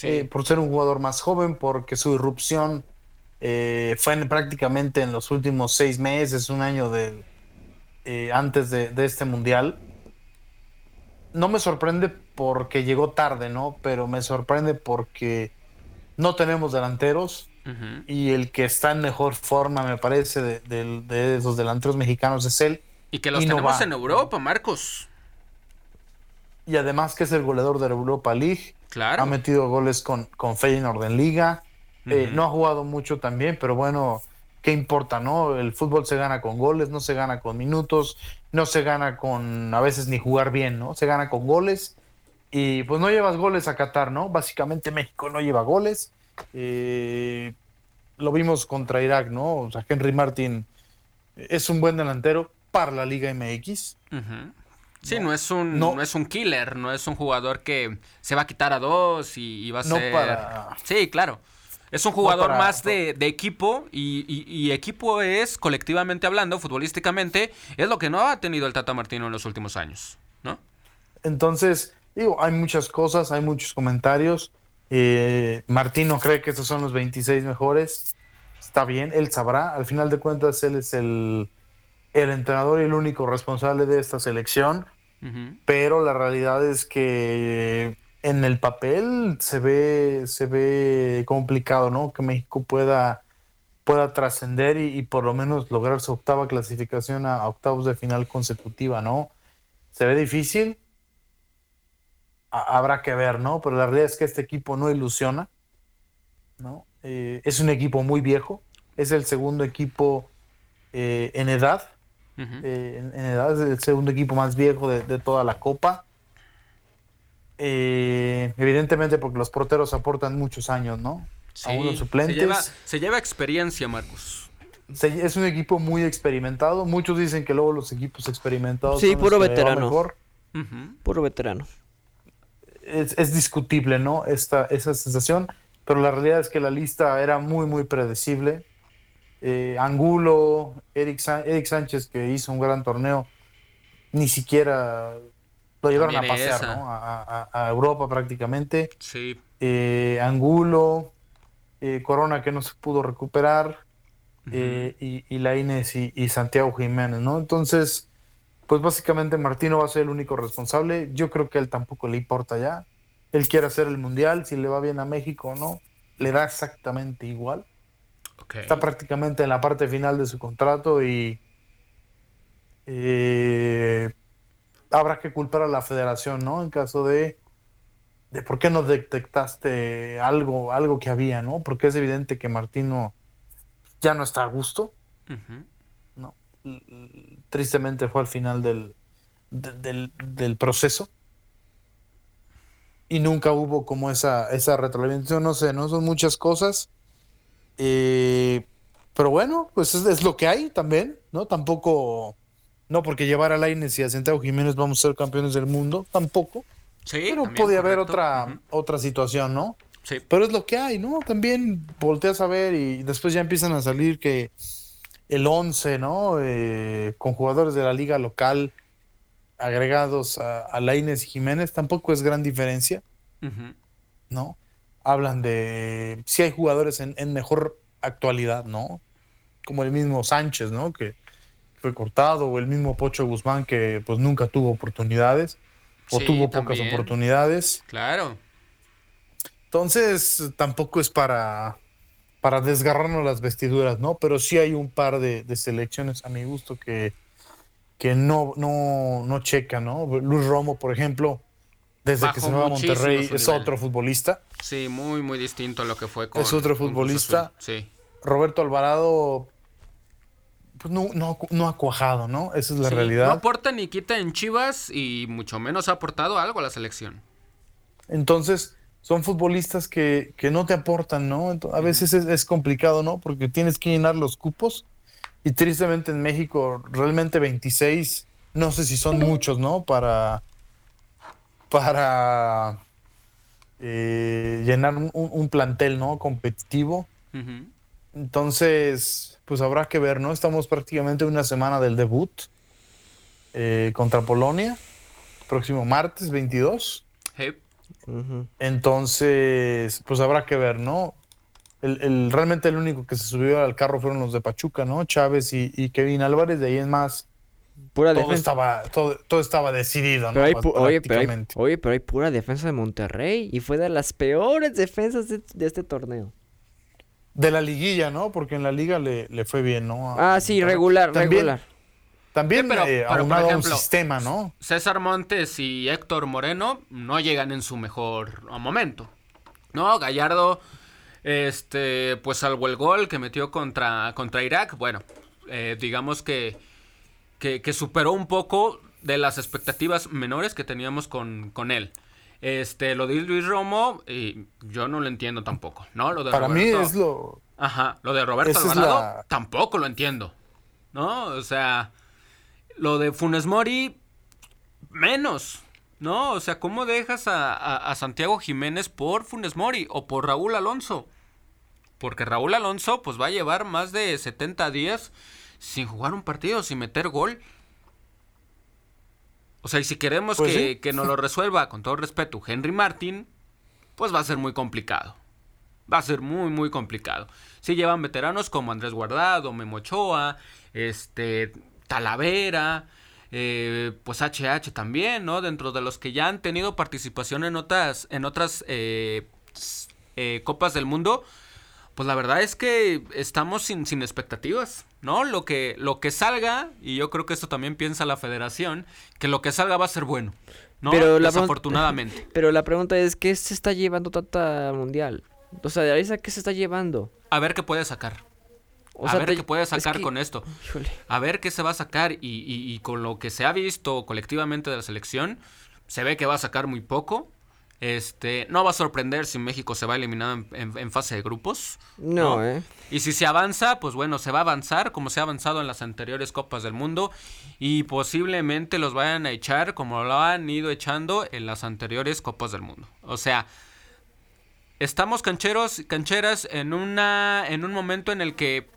Eh, por ser un jugador más joven, porque su irrupción eh, fue en- prácticamente en los últimos seis meses, un año de, eh, antes de, de este mundial. No me sorprende porque llegó tarde, ¿no? Pero me sorprende porque no tenemos delanteros y el que está en mejor forma, me parece, de, de- de esos delanteros mexicanos es él. Y que los Y tenemos en Europa, Marcos. Y además que es el goleador de la Europa League. Claro. Ha metido goles con, con Feyenoord en Liga. Eh, no ha jugado mucho también, pero bueno, ¿qué importa, no? El fútbol se gana con goles, no se gana con minutos, no se gana con a veces ni jugar bien, ¿no? Se gana con goles. Y pues no llevas goles a Qatar, ¿no? Básicamente México no lleva goles. Eh, lo vimos contra Irak, ¿no? O sea, Henry Martin es un buen delantero para la Liga MX. Sí, no, es un no. es un killer, no es un jugador que se va a quitar a dos y, va a ser. Para... Sí, claro. Es un jugador más de, equipo y, equipo es, colectivamente hablando, futbolísticamente, es lo que no ha tenido el Tata Martino en los últimos años, ¿no? Entonces, digo, hay muchas cosas, hay muchos comentarios. Eh, Martino cree que estos son los 26 mejores. Está bien, él sabrá. Al final de cuentas, él es el, el entrenador y el único responsable de esta selección. Pero la realidad es que en el papel se ve, se ve complicado, ¿no? Que México pueda, pueda trascender y, por lo menos lograr su octava clasificación a, octavos de final consecutiva, ¿no? Se ve difícil. habrá que ver, ¿no? Pero la realidad es que este equipo no ilusiona, ¿no? Eh, es un equipo muy viejo, es el segundo equipo eh, en edad, eh, en, edad es el segundo equipo más viejo de toda la Copa eh, evidentemente porque los porteros aportan muchos años, ¿no? Sí, a unos suplentes. Se lleva, experiencia, Marcos. es un equipo muy experimentado. Muchos dicen que luego los equipos experimentados. Sí, puro veterano. Puro veterano. Es, discutible, ¿no? Esta, esa sensación. Pero la realidad es que la lista era muy, muy predecible. Eh, Angulo, Eric, Eric Sánchez, que hizo un gran torneo, ni siquiera lo llevaron a pasear, ¿no? A, Europa prácticamente. Sí. Eh, Angulo, eh, Corona que no se pudo recuperar, eh, y, y la Inés y, Santiago Jiménez, ¿no? Entonces, pues básicamente Martino va a ser el único responsable. Yo creo que a él tampoco le importa ya. Él quiere hacer el mundial, si le va bien a México o no, le da exactamente igual. Está prácticamente en la parte final de su contrato y eh, habrá que culpar a la federación, ¿no? En caso de, de por qué no detectaste algo, algo que había, ¿no? Porque es evidente que Martino ya no está a gusto, ¿no? Tristemente fue al final del, del, proceso y nunca hubo como esa, esa retroalimentación, no sé, ¿no? Son muchas cosas. Eh, pero bueno, pues es, es, lo que hay también, ¿no? Tampoco no porque llevar a Lainez y a Santiago Jiménez vamos a ser campeones del mundo, tampoco. Sí, pero podía haber otra, otra situación, ¿no? Sí. Pero es lo que hay, ¿no? También volteas a ver y después ya empiezan a salir que el 11, ¿no? Eh, con jugadores de la liga local agregados a, a Lainez y Jiménez, tampoco es gran diferencia, ¿no? Hablan de si hay jugadores en, en mejor actualidad, ¿no? Como el mismo Sánchez, ¿no? Que fue cortado, o el mismo Pocho Guzmán que pues nunca tuvo oportunidades, o tuvo pocas oportunidades. Claro. Entonces, tampoco es para, para desgarrarnos las vestiduras, ¿no? Pero sí hay un par de, selecciones a mi gusto que, que no, no, no checan, ¿no? Luis Romo, por ejemplo, desde que se fue a Monterrey, es otro futbolista. Sí, muy, muy distinto a lo que fue con. Es otro futbolista. Sí. Roberto Alvarado, pues no, no, ha cuajado, ¿no? Esa es la realidad. No aporta ni quita en Chivas y mucho menos ha aportado algo a la selección. Entonces, son futbolistas que, no te aportan, ¿no? a veces es, complicado, ¿no? Porque tienes que llenar los cupos y tristemente en México realmente 26, no sé si son muchos, ¿no? Para, para eh, llenar un, plantel, ¿no? Competitivo. Entonces, pues habrá que ver, ¿no? Estamos prácticamente una semana del debut eh, contra Polonia, próximo martes 22. Entonces, pues habrá que ver, ¿no? El, realmente el único que se subió al carro fueron los de Pachuca, ¿no? Chávez y, Kevin Álvarez, de ahí en más. Pura todo estaba todo, estaba decidido, ¿no? oye, pero hay, pura defensa de Monterrey y fue de las peores defensas de este torneo. De la liguilla, ¿no? Porque en la liga le, fue bien, ¿no? ah, sí, regular, regular. También pero, eh, un sistema, ¿no? César Montes y Héctor Moreno no llegan en su mejor momento. No, Gallardo, este, pues salvo el gol que metió contra, contra Irak, bueno, eh, digamos que, que, que, superó un poco de las expectativas menores que teníamos con, con él. Este, lo de Luis Romo, y yo no lo entiendo tampoco, ¿no? Lo de Para mí es lo. Ajá, lo de Roberto Alvarado tampoco lo entiendo, ¿no? O sea, lo de Funes Mori, menos, ¿no? O sea, ¿cómo dejas a, Santiago Jiménez por Funes Mori o por Raúl Alonso? Porque Raúl Alonso pues va a llevar más de 70 días sin jugar un partido, sin meter gol. O sea, y si queremos pues que, que nos lo resuelva, con todo respeto, Henry Martin, pues va a ser muy complicado. Va a ser muy, muy complicado. Si llevan veteranos como Andrés Guardado, Memo Ochoa, este, Talavera, eh, pues HH también, ¿no? Dentro de los que ya han tenido participación en otras, en otras eh, eh, Copas del Mundo, pues la verdad es que estamos sin, sin expectativas, ¿no? Lo que, lo que salga, y yo creo que esto también piensa la federación, que lo que salga va a ser bueno, ¿no? Pero Desafortunadamente. pero la pregunta es, ¿qué se está llevando Tata Mundial? O sea, de ahí qué se está llevando. A ver qué puede sacar a ver qué puede sacar con esto. A ver qué se va a sacar. Y, y, con lo que se ha visto colectivamente de la selección, se ve que va a sacar muy poco. Este, no va a sorprender si México se va eliminado en, fase de grupos. No, eh. Y si se avanza, pues bueno, se va a avanzar como se ha avanzado en las anteriores Copas del Mundo. Y posiblemente los vayan a echar como lo han ido echando en las anteriores Copas del Mundo. O sea, estamos cancheros, cancheras en una, en un momento en el que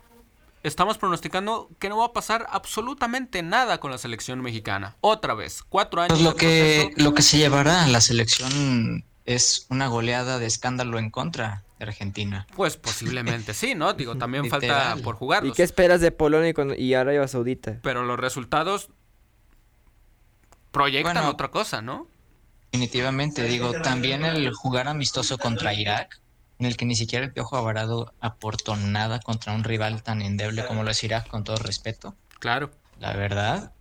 estamos pronosticando que no va a pasar absolutamente nada con la selección mexicana. Otra vez, cuatro años. Pues lo, que, lo que se llevará a la selección es una goleada de escándalo en contra de Argentina. Pues posiblemente sí, ¿no? Digo, también falta por jugar. ¿Y qué esperas de Polonia y, Arabia Saudita? Pero los resultados proyectan otra cosa, ¿no? Definitivamente, digo, también el jugar amistoso contra Irak en el que ni siquiera el Piojo Alvarado aportó nada contra un rival tan endeble como lo es Irak, con todo respeto. Claro. La verdad,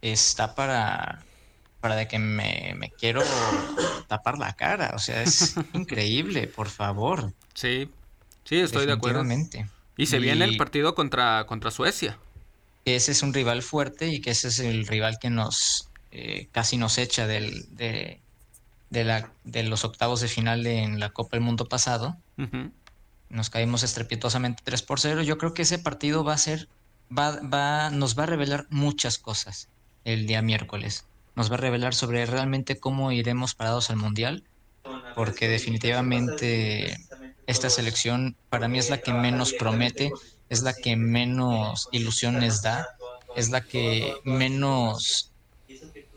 está para, para de que me, me quiero tapar la cara. O sea, es increíble, por favor. Sí, sí, estoy de acuerdo. Y se viene el partido contra, contra Suecia. Ese es un rival fuerte y que ese es el rival que nos eh, casi nos echa del, de, de, la, de los octavos de final en la Copa del Mundo pasado. Nos caímos estrepitosamente 3 por 0. Yo creo que ese partido va a ser, va, va, nos va a revelar muchas cosas el día miércoles. Nos va a revelar sobre realmente cómo iremos parados al Mundial, porque definitivamente esta selección para mí es la que menos promete, es la que menos ilusiones da, es la que menos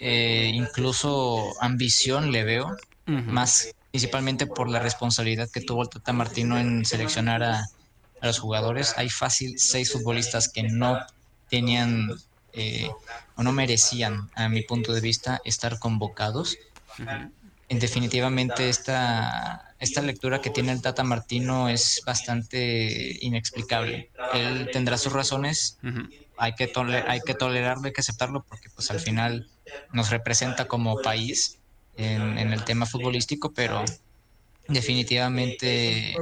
eh, incluso ambición le veo, más principalmente por la responsabilidad que tuvo el Tata Martino en seleccionar a, los jugadores. Hay fácil seis futbolistas que no tenían eh, o no merecían, a mi punto de vista, estar convocados. En definitivamente esta, esta lectura que tiene el Tata Martino es bastante inexplicable. Él tendrá sus razones, hay, que hay que tolerarlo, hay que aceptarlo, porque pues al final nos representa como país en, el tema futbolístico, pero definitivamente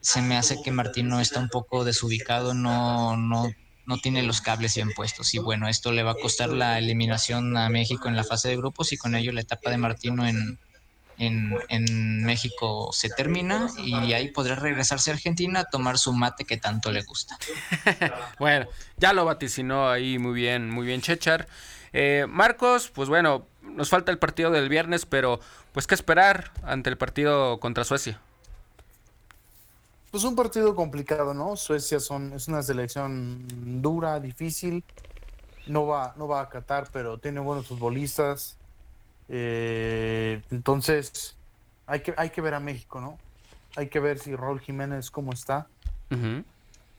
se me hace que Martín no está un poco desubicado, no, no, no tiene los cables bien puestos. Y bueno, esto le va a costar la eliminación a México en la fase de grupos y con ello la etapa de Martino en, en, en, México se termina y ahí podrá regresarse a Argentina a tomar su mate que tanto le gusta. bueno, ya lo vaticinó ahí muy bien, muy bien Chechar. Eh, Marcos, pues bueno, nos falta el partido del viernes, pero pues qué esperar ante el partido contra Suecia. Pues un partido complicado, ¿no? Suecia son, es una selección dura, difícil. No va, no va a Qatar, pero tiene buenos futbolistas. Eh, entonces, hay que, hay que ver a México, ¿no? Hay que ver si Raúl Jiménez cómo está.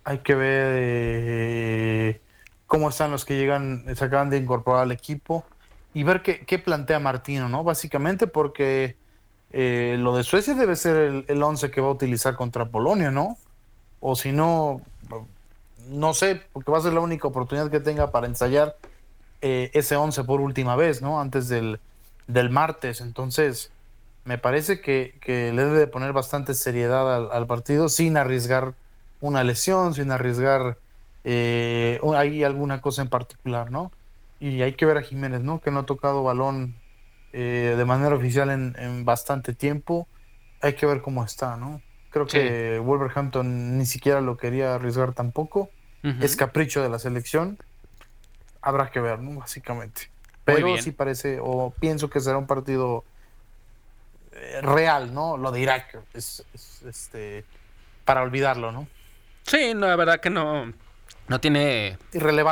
Hay que ver eh, cómo están los que llegan, se acaban de incorporar al equipo y ver qué, plantea Martino, ¿no? Básicamente porque eh, lo de Suecia debe ser el, 11 que va a utilizar contra Polonia, ¿no? O si no, no sé, porque va a ser la única oportunidad que tenga para ensayar eh, ese 11 por última vez, ¿no? Antes del, del martes. Entonces, me parece que, le debe poner bastante seriedad al partido sin arriesgar una lesión, sin arriesgar eh, hay alguna cosa en particular, ¿no? Y hay que ver a Jiménez, ¿no? Que no ha tocado balón eh, de manera oficial en, bastante tiempo. Hay que ver cómo está, ¿no? Creo que Wolverhampton ni siquiera lo quería arriesgar tampoco. Es capricho de la selección. Habrá que ver, ¿no? Básicamente. Pero sí parece, o pienso que será un partido eh, real, ¿no? Lo de Irak es, este para olvidarlo, ¿no? Sí, no, la verdad que no, no tiene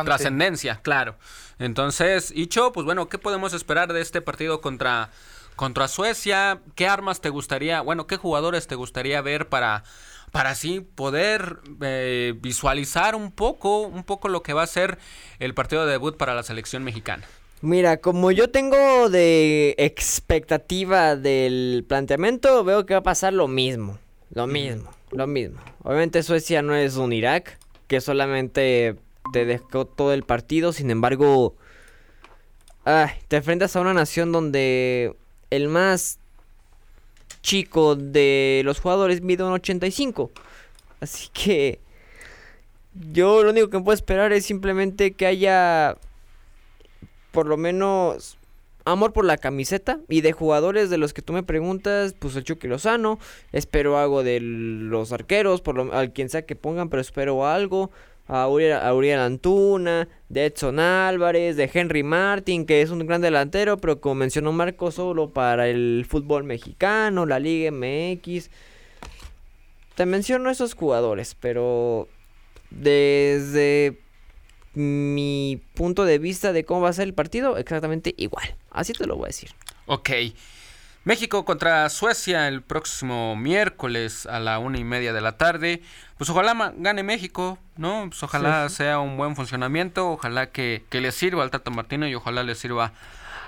trascendencia, claro. Entonces, Icho, pues bueno, ¿qué podemos esperar de este partido contra, contra Suecia? ¿Qué armas te gustaría, bueno, qué jugadores te gustaría ver para, para así poder eh, visualizar un poco, un poco lo que va a ser el partido de debut para la selección mexicana? Mira, como yo tengo de expectativa del planteamiento, veo que va a pasar lo mismo. Lo mismo, lo mismo. Obviamente Suecia no es un Irak, que solamente te dejó todo el partido. Sin embargo, te enfrentas a una nación donde el más chico de los jugadores mide un 85. Así que yo lo único que puedo esperar es simplemente que haya por lo menos amor por la camiseta y de jugadores de los que tú me preguntas, pues el Chucky Lozano, espero algo de los arqueros, por lo, al quien sea que pongan, pero espero algo. A Uriel, Antuna, de Edson Álvarez, de Henry Martin, que es un gran delantero, pero como mencionó Marco, solo para el fútbol mexicano, la Liga MX. Te menciono esos jugadores, pero desde mi punto de vista de cómo va a ser el partido, exactamente igual. Así te lo voy a decir. Ok. México contra Suecia el próximo miércoles a la una y media de la tarde. Pues ojalá gane México, ¿no? Pues ojalá sea un buen funcionamiento, ojalá que, que le sirva al Tato Martino y ojalá le sirva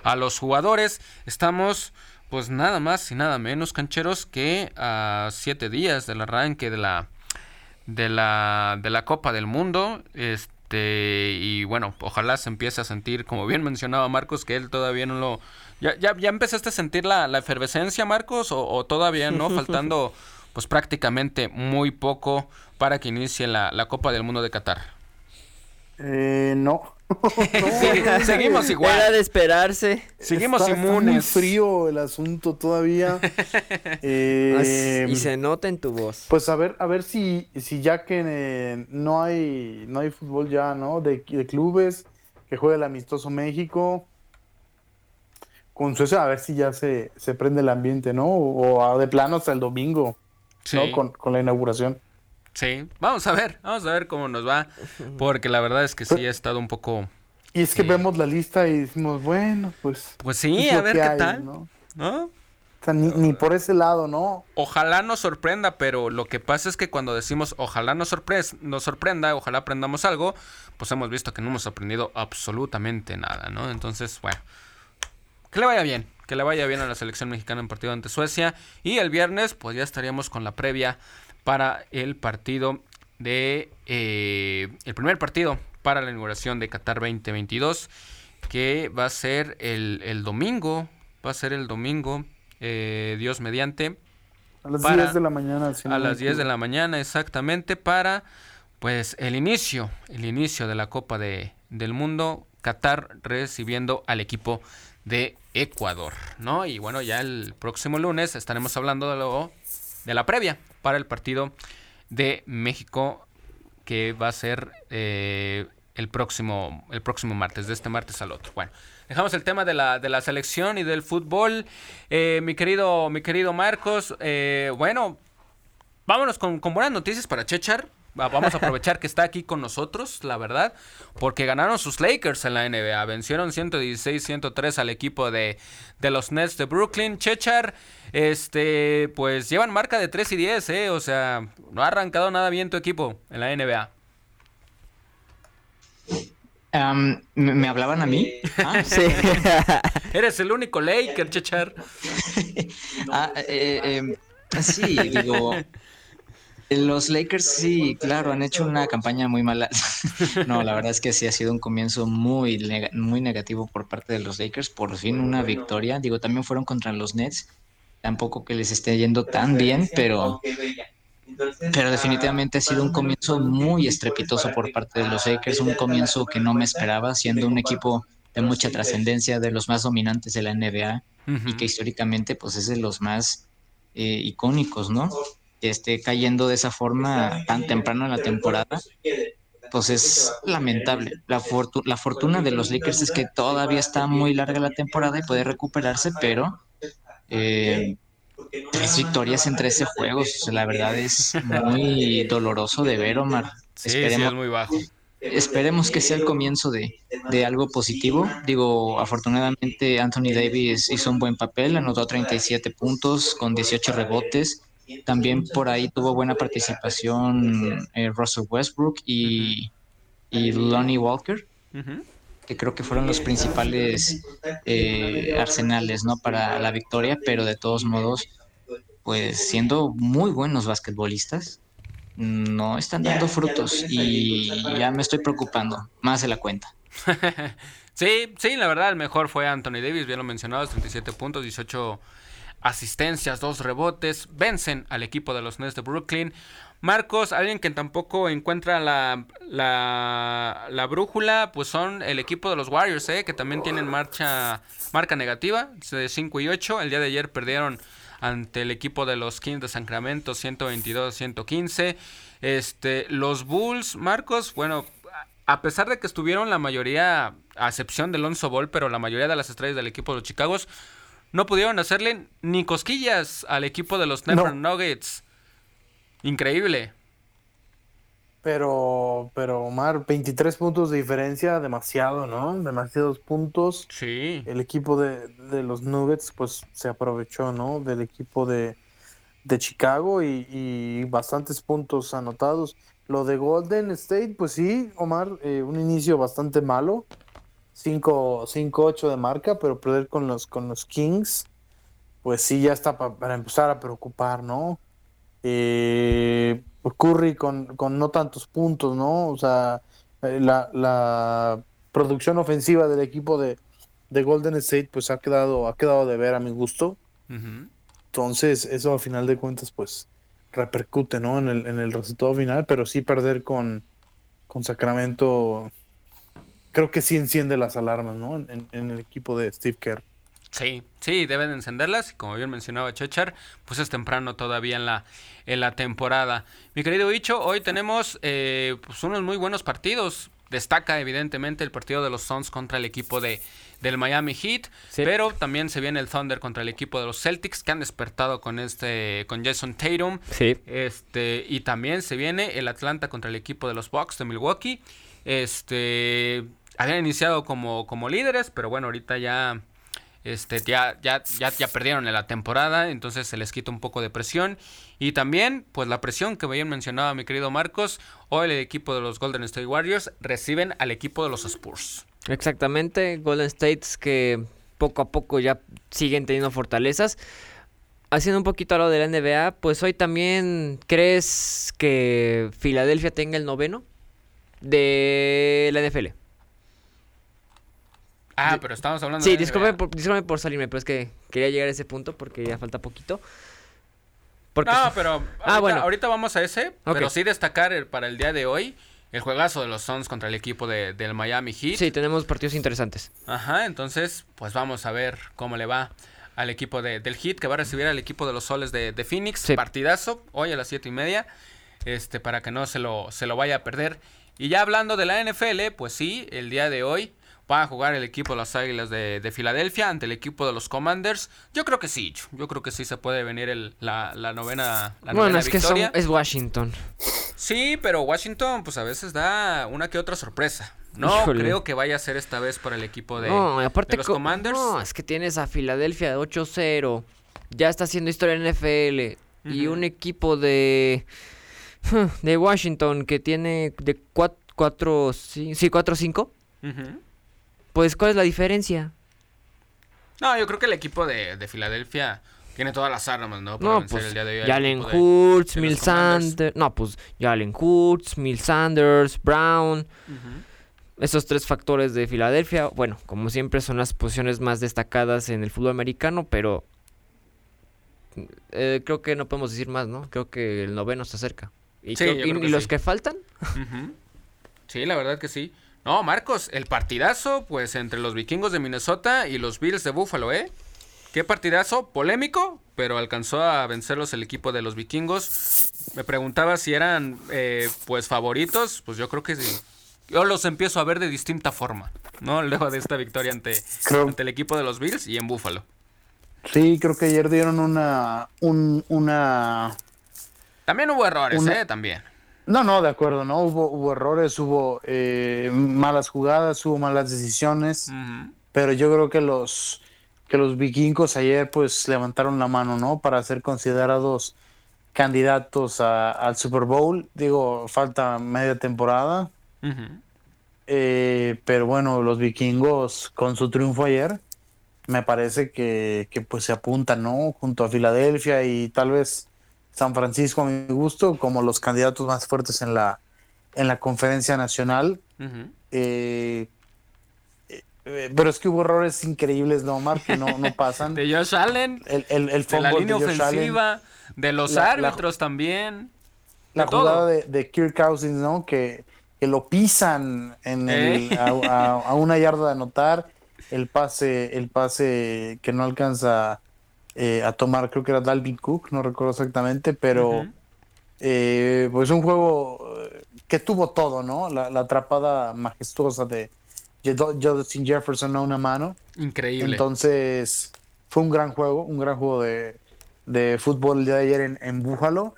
a los jugadores. Estamos, pues nada más y nada menos, cancheros, que a siete días del arranque de la de la de la Copa del Mundo. Este este, y bueno, ojalá se empiece a sentir, como bien mencionaba Marcos, que él todavía no lo... ¿Ya, ya, ya empezaste a sentir la, efervescencia, Marcos? O, todavía no? Faltando pues prácticamente muy poco para que inicie la, la Copa del Mundo de Qatar. Eh, no. seguimos igual. Era de esperarse. Seguimos inmunes. Está muy frío el asunto todavía. Eh, y se nota en tu voz. Pues a ver, a ver si, si ya que eh, no hay no hay fútbol ya, ¿no? De, clubes que juega el amistoso México con Suecia, a ver si ya se, se prende el ambiente, ¿no? O, de plano hasta el domingo, ¿no? Con, con la inauguración. Sí, vamos a ver, vamos a ver cómo nos va, porque la verdad es que sí ha estado un poco... Y es que vemos la lista y decimos, bueno, pues... Pues sí, a ver qué tal, ¿no? O sea, ni, por ese lado, ¿no? Ojalá nos sorprenda, pero lo que pasa es que cuando decimos ojalá nos, nos sorprenda, ojalá aprendamos algo, pues hemos visto que no hemos aprendido absolutamente nada, ¿no? Entonces, bueno, que le vaya bien, que le vaya bien a la selección mexicana en partido ante Suecia. Y el viernes, pues ya estaríamos con la previa para el partido de eh, el primer partido para la inauguración de Qatar 2022 que va a ser el, domingo va a ser el domingo eh, Dios mediante a las 10 de la mañana a las 10 de la mañana exactamente para pues el inicio el inicio de la Copa de, del Mundo Qatar recibiendo al equipo de Ecuador no y bueno ya el próximo lunes estaremos hablando de lo de la previa para el partido de México que va a ser eh, el próximo el próximo martes, de este martes al otro. Bueno, dejamos el tema de la, de la selección y del fútbol. Eh, mi querido mi querido Marcos, eh, bueno, vámonos con, con buenas noticias para Chechar. Vamos a aprovechar que está aquí con nosotros, la verdad, porque ganaron sus Lakers en la NBA. Vencieron 116-103 al equipo de, de, los Nets de Brooklyn. Chechar, este, pues llevan marca de 3 y 10, ¿eh? O sea, no ha arrancado nada bien tu equipo en la NBA. ¿Me hablaban a mí? Ah, sí. Eres el único Laker, Chechar. ah, eh, eh, sí, digo, los Lakers sí, claro, han hecho una campaña muy mala. no, la verdad es que sí ha sido un comienzo muy, muy negativo por parte de los Lakers. Por fin una victoria. Digo, también fueron contra los Nets. Tampoco que les esté yendo tan bien, pero, pero definitivamente ha sido un comienzo muy estrepitoso por parte de los Lakers. Un comienzo que no me esperaba, siendo un equipo de mucha trascendencia, de los más dominantes de la NBA y que históricamente pues es de los más eh, icónicos, ¿no? esté cayendo de esa forma tan temprano en la temporada, pues es lamentable. La, la fortuna de los Lakers es que todavía está muy larga la temporada y puede recuperarse, pero eh, tres victorias en 13 juegos, la verdad es muy doloroso de ver, Omar. Sí, Esperemos, muy bajo. Esperemos que sea el comienzo de, de, algo positivo. Digo, afortunadamente Anthony Davis hizo un buen papel, anotó 37 puntos con 18 rebotes. También por ahí tuvo buena participación eh, Russell Westbrook y, y Lonnie Walker, que creo que fueron los principales eh, arsenales ¿no? para la victoria, pero de todos modos, pues siendo muy buenos basquetbolistas, no están dando frutos y ya me estoy preocupando, más de la cuenta. sí, sí, la verdad el mejor fue Anthony Davis, bien lo mencionado, 37 puntos, 18 asistencias, dos rebotes, vencen al equipo de los Nets de Brooklyn. Marcos, alguien que tampoco encuentra la, la, brújula, pues son el equipo de los Warriors, ¿eh? que también tienen marcha, marca negativa, de 5 y 8. El día de ayer perdieron ante el equipo de los Kings de Sacramento 122-115. Este, los Bulls, Marcos, bueno, a pesar de que estuvieron la mayoría, a excepción de Alonso Ball, pero la mayoría de las estrellas del equipo de los Chicagos, no pudieron hacerle ni cosquillas al equipo de los Denver Nuggets. Increíble. Pero, pero Omar, 23 puntos de diferencia, demasiado, ¿no? Demasiados puntos. Sí. El equipo de, los Nuggets, pues se aprovechó, ¿no? Del equipo de, Chicago y, bastantes puntos anotados. Lo de Golden State, pues sí, Omar, eh, un inicio bastante malo. 5-8 de marca, pero perder con los, con los Kings, pues sí, ya está para empezar a preocupar, ¿no? Eh, Curry con, con, no tantos puntos, ¿no? O sea, eh, la, la producción ofensiva del equipo de, de, Golden State pues ha quedado, ha quedado de ver a mi gusto. Entonces, eso a final de cuentas pues repercute, ¿no? En el, en el resultado final, pero sí perder con, con Sacramento creo que sí enciende las alarmas, ¿no? En, en el equipo de Steve Kerr. Sí, sí, deben encenderlas. Como bien mencionaba Chechar, pues es temprano todavía en la, en la temporada. Mi querido Icho, hoy tenemos eh, pues unos muy buenos partidos. Destaca evidentemente el partido de los Suns contra el equipo de, del Miami Heat, pero también se viene el Thunder contra el equipo de los Celtics que han despertado con este con Jason Tatum. Sí. Este y también se viene el Atlanta contra el equipo de los Bucks de Milwaukee. Este habían iniciado como como líderes, pero bueno, ahorita ya este, ya, ya, ya, ya perdieron en la temporada, entonces se les quita un poco de presión. Y también, pues la presión que bien mencionaba mi querido Marcos, hoy el equipo de los Golden State Warriors reciben al equipo de los Spurs. Exactamente, Golden States que poco a poco ya siguen teniendo fortalezas. Haciendo un poquito a lo de la NBA, pues hoy también crees que Filadelfia tenga el noveno de la NFL. Ah, pero estamos hablando sí, de. Sí, disculpe por, por salirme, pero es que quería llegar a ese punto porque ya falta poquito. Porque... No, pero ahorita, ah, bueno. ahorita vamos a ese, pero sí destacar para el día de hoy el juegazo de los Suns contra el equipo de, del Miami Heat. Sí, tenemos partidos interesantes. Ajá, entonces, pues vamos a ver cómo le va al equipo de, del Heat que va a recibir al equipo de los Soles de, de Phoenix. Partidazo, hoy a las siete y media, este, para que no se lo, se lo vaya a perder. Y ya hablando de la NFL, pues sí, el día de hoy va a jugar el equipo de las Águilas de, Filadelfia ante el equipo de los Commanders. Yo creo que sí, yo creo que sí se puede venir el, la, novena la Bueno, es que es Washington. Sí, pero Washington pues a veces da una que otra sorpresa. No creo que vaya a ser esta vez por el equipo de, los Commanders. No, es que tienes a Filadelfia 8-0. Ya está haciendo historia en NFL. Y un equipo de de Washington que tiene de 4 sí, 4-5. Pues, ¿cuál es la diferencia? No, yo creo que el equipo de, Filadelfia tiene todas las armas, ¿no? Para no, pues, el día de hoy Jalen Hurts, Mill Sanders. No, pues Jalen Hurts, Mill Sanders, Brown. Esos tres factores de Filadelfia, bueno, como siempre son las posiciones más destacadas en el fútbol americano, pero eh, creo que no podemos decir más, ¿no? Creo que el noveno se acerca. ¿Y, los que faltan? Sí, la verdad que sí. No, Marcos, el partidazo, pues entre los vikingos de Minnesota y los Bills de Buffalo, ¿eh? Qué partidazo, polémico, pero alcanzó a vencerlos el equipo de los vikingos Me preguntaba si eran eh, pues favoritos, pues yo creo que sí. Yo los empiezo a ver de distinta forma, ¿no? Luego de esta victoria ante, ante el equipo de los Bills y en Buffalo. Sí, creo que ayer dieron una, un, una... También hubo errores, ¿eh? También. No, no, de acuerdo, ¿no? Hubo, hubo errores, hubo eh, malas jugadas, hubo malas decisiones, pero yo creo que los, que los vikingos ayer pues levantaron la mano, ¿no? Para ser considerados candidatos al Super Bowl. Digo, falta media temporada. Eh, pero bueno, los vikingos con su triunfo ayer, me parece que, que pues se apuntan, ¿no? Junto a Filadelfia y tal vez San Francisco a mi gusto como los candidatos más fuertes en la, en la conferencia nacional. Eh, eh, pero es que hubo errores increíbles, ¿no, Omar? Que no, no pasan. de Josh Allen, el, el, el de la línea ofensiva, de los árbitros también. La jugada de, de, Kirk Cousins, ¿no? Que, que lo pisan en el, ¿Eh? a, a, una yarda de anotar. El pase, el pase que no alcanza eh, a tomar, creo que era Dalvin Cook, no recuerdo exactamente, pero eh, pues un juego eh, que tuvo todo, ¿no? La, atrapada majestuosa de Justin Jefferson a una mano. Increíble. Entonces, fue un gran juego, un gran juego de, de fútbol de ayer en, en Búfalo.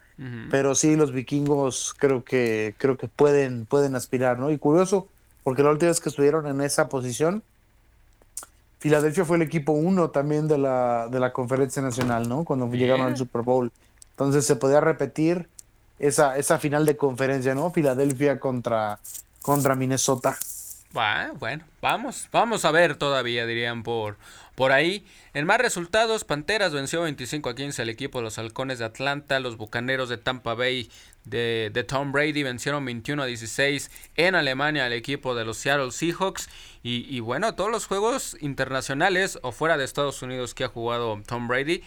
Pero sí, los vikingos creo que, creo que pueden, pueden aspirar, ¿no? Y curioso, porque la última vez que estuvieron en esa posición, Filadelfia fue el equipo uno también de la, de la conferencia nacional, ¿no? Cuando llegaron al Super Bowl. Entonces se podía repetir esa, esa final de conferencia, ¿no? Filadelfia contra, contra Minnesota. Bueno, vamos, vamos a ver todavía, dirían por, por ahí. En más resultados, Panteras venció 25 a 15 al equipo de los Halcones de Atlanta, los Bucaneros de Tampa Bay de, de, Tom Brady vencieron 21 a 16 en Alemania al equipo de los Seattle Seahawks. Y, y, bueno, todos los juegos internacionales o fuera de Estados Unidos que ha jugado Tom Brady,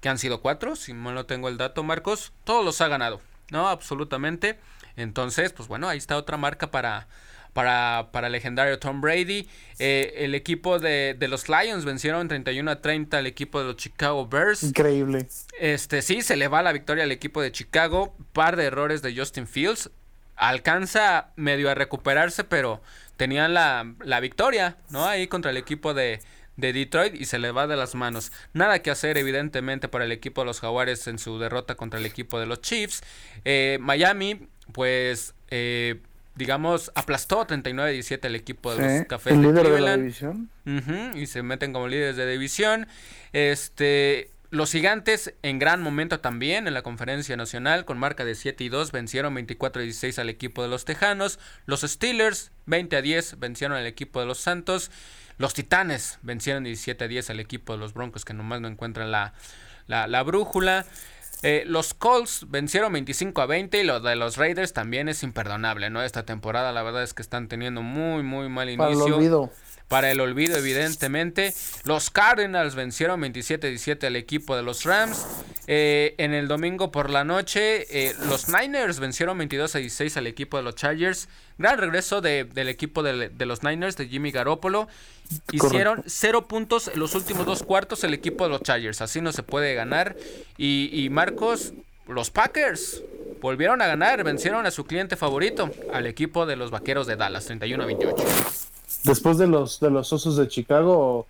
que han sido cuatro, si mal no tengo el dato, Marcos, todos los ha ganado, ¿no? Absolutamente. Entonces, pues bueno, ahí está otra marca para, para, para el legendario Tom Brady. Eh, el equipo de, de, los Lions vencieron 31 a 30 al equipo de los Chicago Bears. Increíble. Este sí, se le va la victoria al equipo de Chicago. Par de errores de Justin Fields. Alcanza medio a recuperarse, pero tenían la, la victoria, ¿no? Ahí contra el equipo de, de Detroit y se le va de las manos. Nada que hacer, evidentemente, para el equipo de los Jaguares en su derrota contra el equipo de los Chiefs. Eh, Miami, pues, eh, digamos, aplastó 39-17 el equipo de los Cafés el de líder Cleveland. de la división. Ujú, y se meten como líderes de división. Este, los gigantes en gran momento también en la conferencia nacional con marca de 7 y 2 vencieron 24 a 16 al equipo de los Tejanos. Los Steelers 20 a 10 vencieron al equipo de los Santos. Los Titanes vencieron 17 a 10 al equipo de los Broncos que nomás no encuentran la, la, la brújula. Eh, los Colts vencieron 25 a 20 y lo de los Raiders también es imperdonable, ¿no? Esta temporada la verdad es que están teniendo muy, muy mal inicio. Para el olvido. Para el olvido, evidentemente. Los Cardinals vencieron 27-17 al equipo de los Rams. Eh, en el domingo por la noche, eh, los Niners vencieron 22-16 al equipo de los Chargers. Gran regreso de, del equipo de, de, los Niners, de Jimmy Garoppolo. Hicieron Correcto. cero puntos en los últimos dos cuartos el equipo de los Chargers. Así no se puede ganar. Y, y Marcos, los Packers volvieron a ganar. Vencieron a su cliente favorito, al equipo de los Vaqueros de Dallas, 31-28 después de los de los osos de Chicago,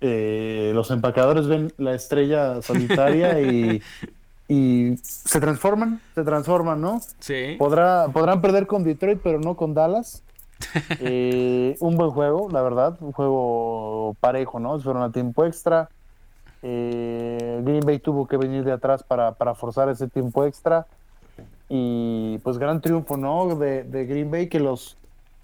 eh, los empacadores ven la estrella solitaria y, y se transforman, se transforman, ¿no? Sí. Podrá, podrán perder con Detroit, pero no con Dallas. eh, un buen juego, la verdad, un juego parejo, ¿no? Fueron a tiempo extra. Eh, Green Bay tuvo que venir de atrás para, para, forzar ese tiempo extra. Y pues gran triunfo, ¿no? De, de Green Bay que los,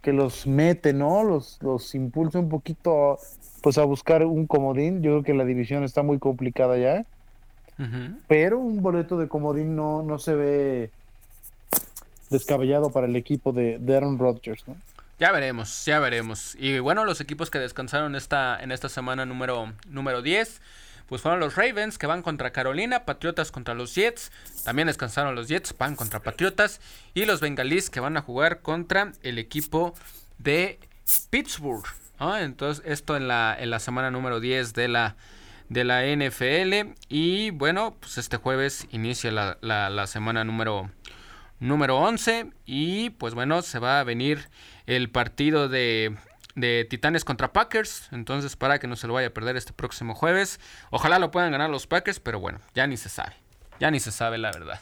que los mete, ¿no? Los, los impulsa un poquito pues a buscar un comodín. Yo creo que la división está muy complicada ya. Uh -huh. Pero un boleto de comodín no, no se ve descabellado para el equipo de, de Aaron Rodgers, ¿no? Ya veremos, ya veremos. Y bueno, los equipos que descansaron esta, en esta semana número, número 10, pues fueron los Ravens que van contra Carolina, Patriotas contra los Jets, también descansaron los Jets, van contra Patriotas, y los Bengalís que van a jugar contra el equipo de Pittsburgh. Entonces, esto en la, en la semana número 10 de la, de la NFL. Y bueno, pues este jueves inicia la, la, la semana número, número 11 y pues bueno, se va a venir el partido de de Titanes contra Packers. Entonces, para que no se lo vaya a perder este próximo jueves. Ojalá lo puedan ganar los Packers, pero bueno, ya ni se sabe. Ya ni se sabe la verdad.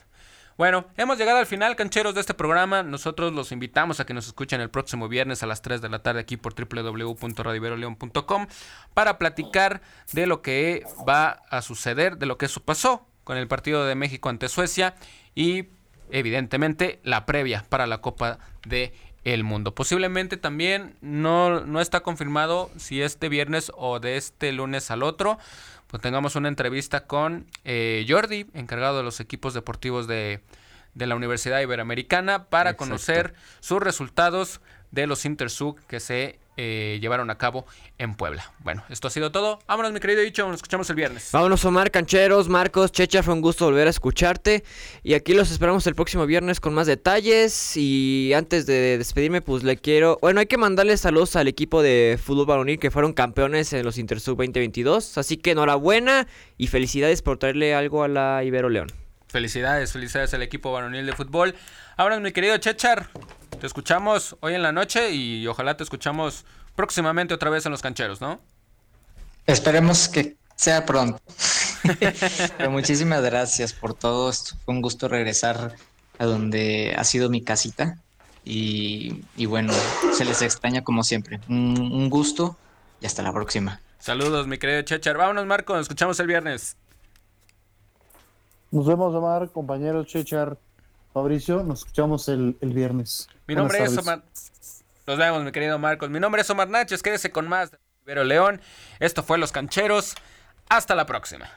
Bueno, hemos llegado al final, cancheros, de este programa. Nosotros los invitamos a que nos escuchen el próximo viernes a las 3 de la tarde aquí por www.radiveroleon.com para platicar de lo que va a suceder, de lo que eso pasó con el partido de México ante Suecia y evidentemente la previa para la Copa de el mundo. Posiblemente también no, no está confirmado si este viernes o de este lunes al otro, pues tengamos una entrevista con eh, Jordi, encargado de los equipos deportivos de, de la Universidad Iberoamericana, para conocer sus resultados de los Intersug que se eh, llevaron a cabo en Puebla. Bueno, esto ha sido todo. Vámonos, mi querido Dicho, nos escuchamos el viernes. Vámonos, Omar Cancheros, Marcos, Checha, fue un gusto volver a escucharte. Y aquí los esperamos el próximo viernes con más detalles. Y antes de despedirme, pues le quiero. Bueno, hay que mandarle saludos al equipo de fútbol varonil que fueron campeones en los Intersub 2022. Así que enhorabuena y felicidades por traerle algo a la Ibero León. Felicidades, felicidades al equipo varonil de fútbol. Ahora, mi querido Chechar, te escuchamos hoy en la noche y ojalá te escuchamos próximamente otra vez en los cancheros, ¿no? Esperemos que sea pronto. Pero muchísimas gracias por todo. Fue un gusto regresar a donde ha sido mi casita. Y, y bueno, se les extraña como siempre. Un, un, gusto y hasta la próxima. Saludos, mi querido Chechar. Vámonos, Marco. Nos escuchamos el viernes. Nos vemos, Omar, compañero Chechar. Fabricio, nos escuchamos el, el viernes. Mi nombre es Omar. Nos vemos, mi querido Marcos. Mi nombre es Omar Náchez. Quédese con más de Ibero León. Esto fue Los Cancheros. Hasta la próxima.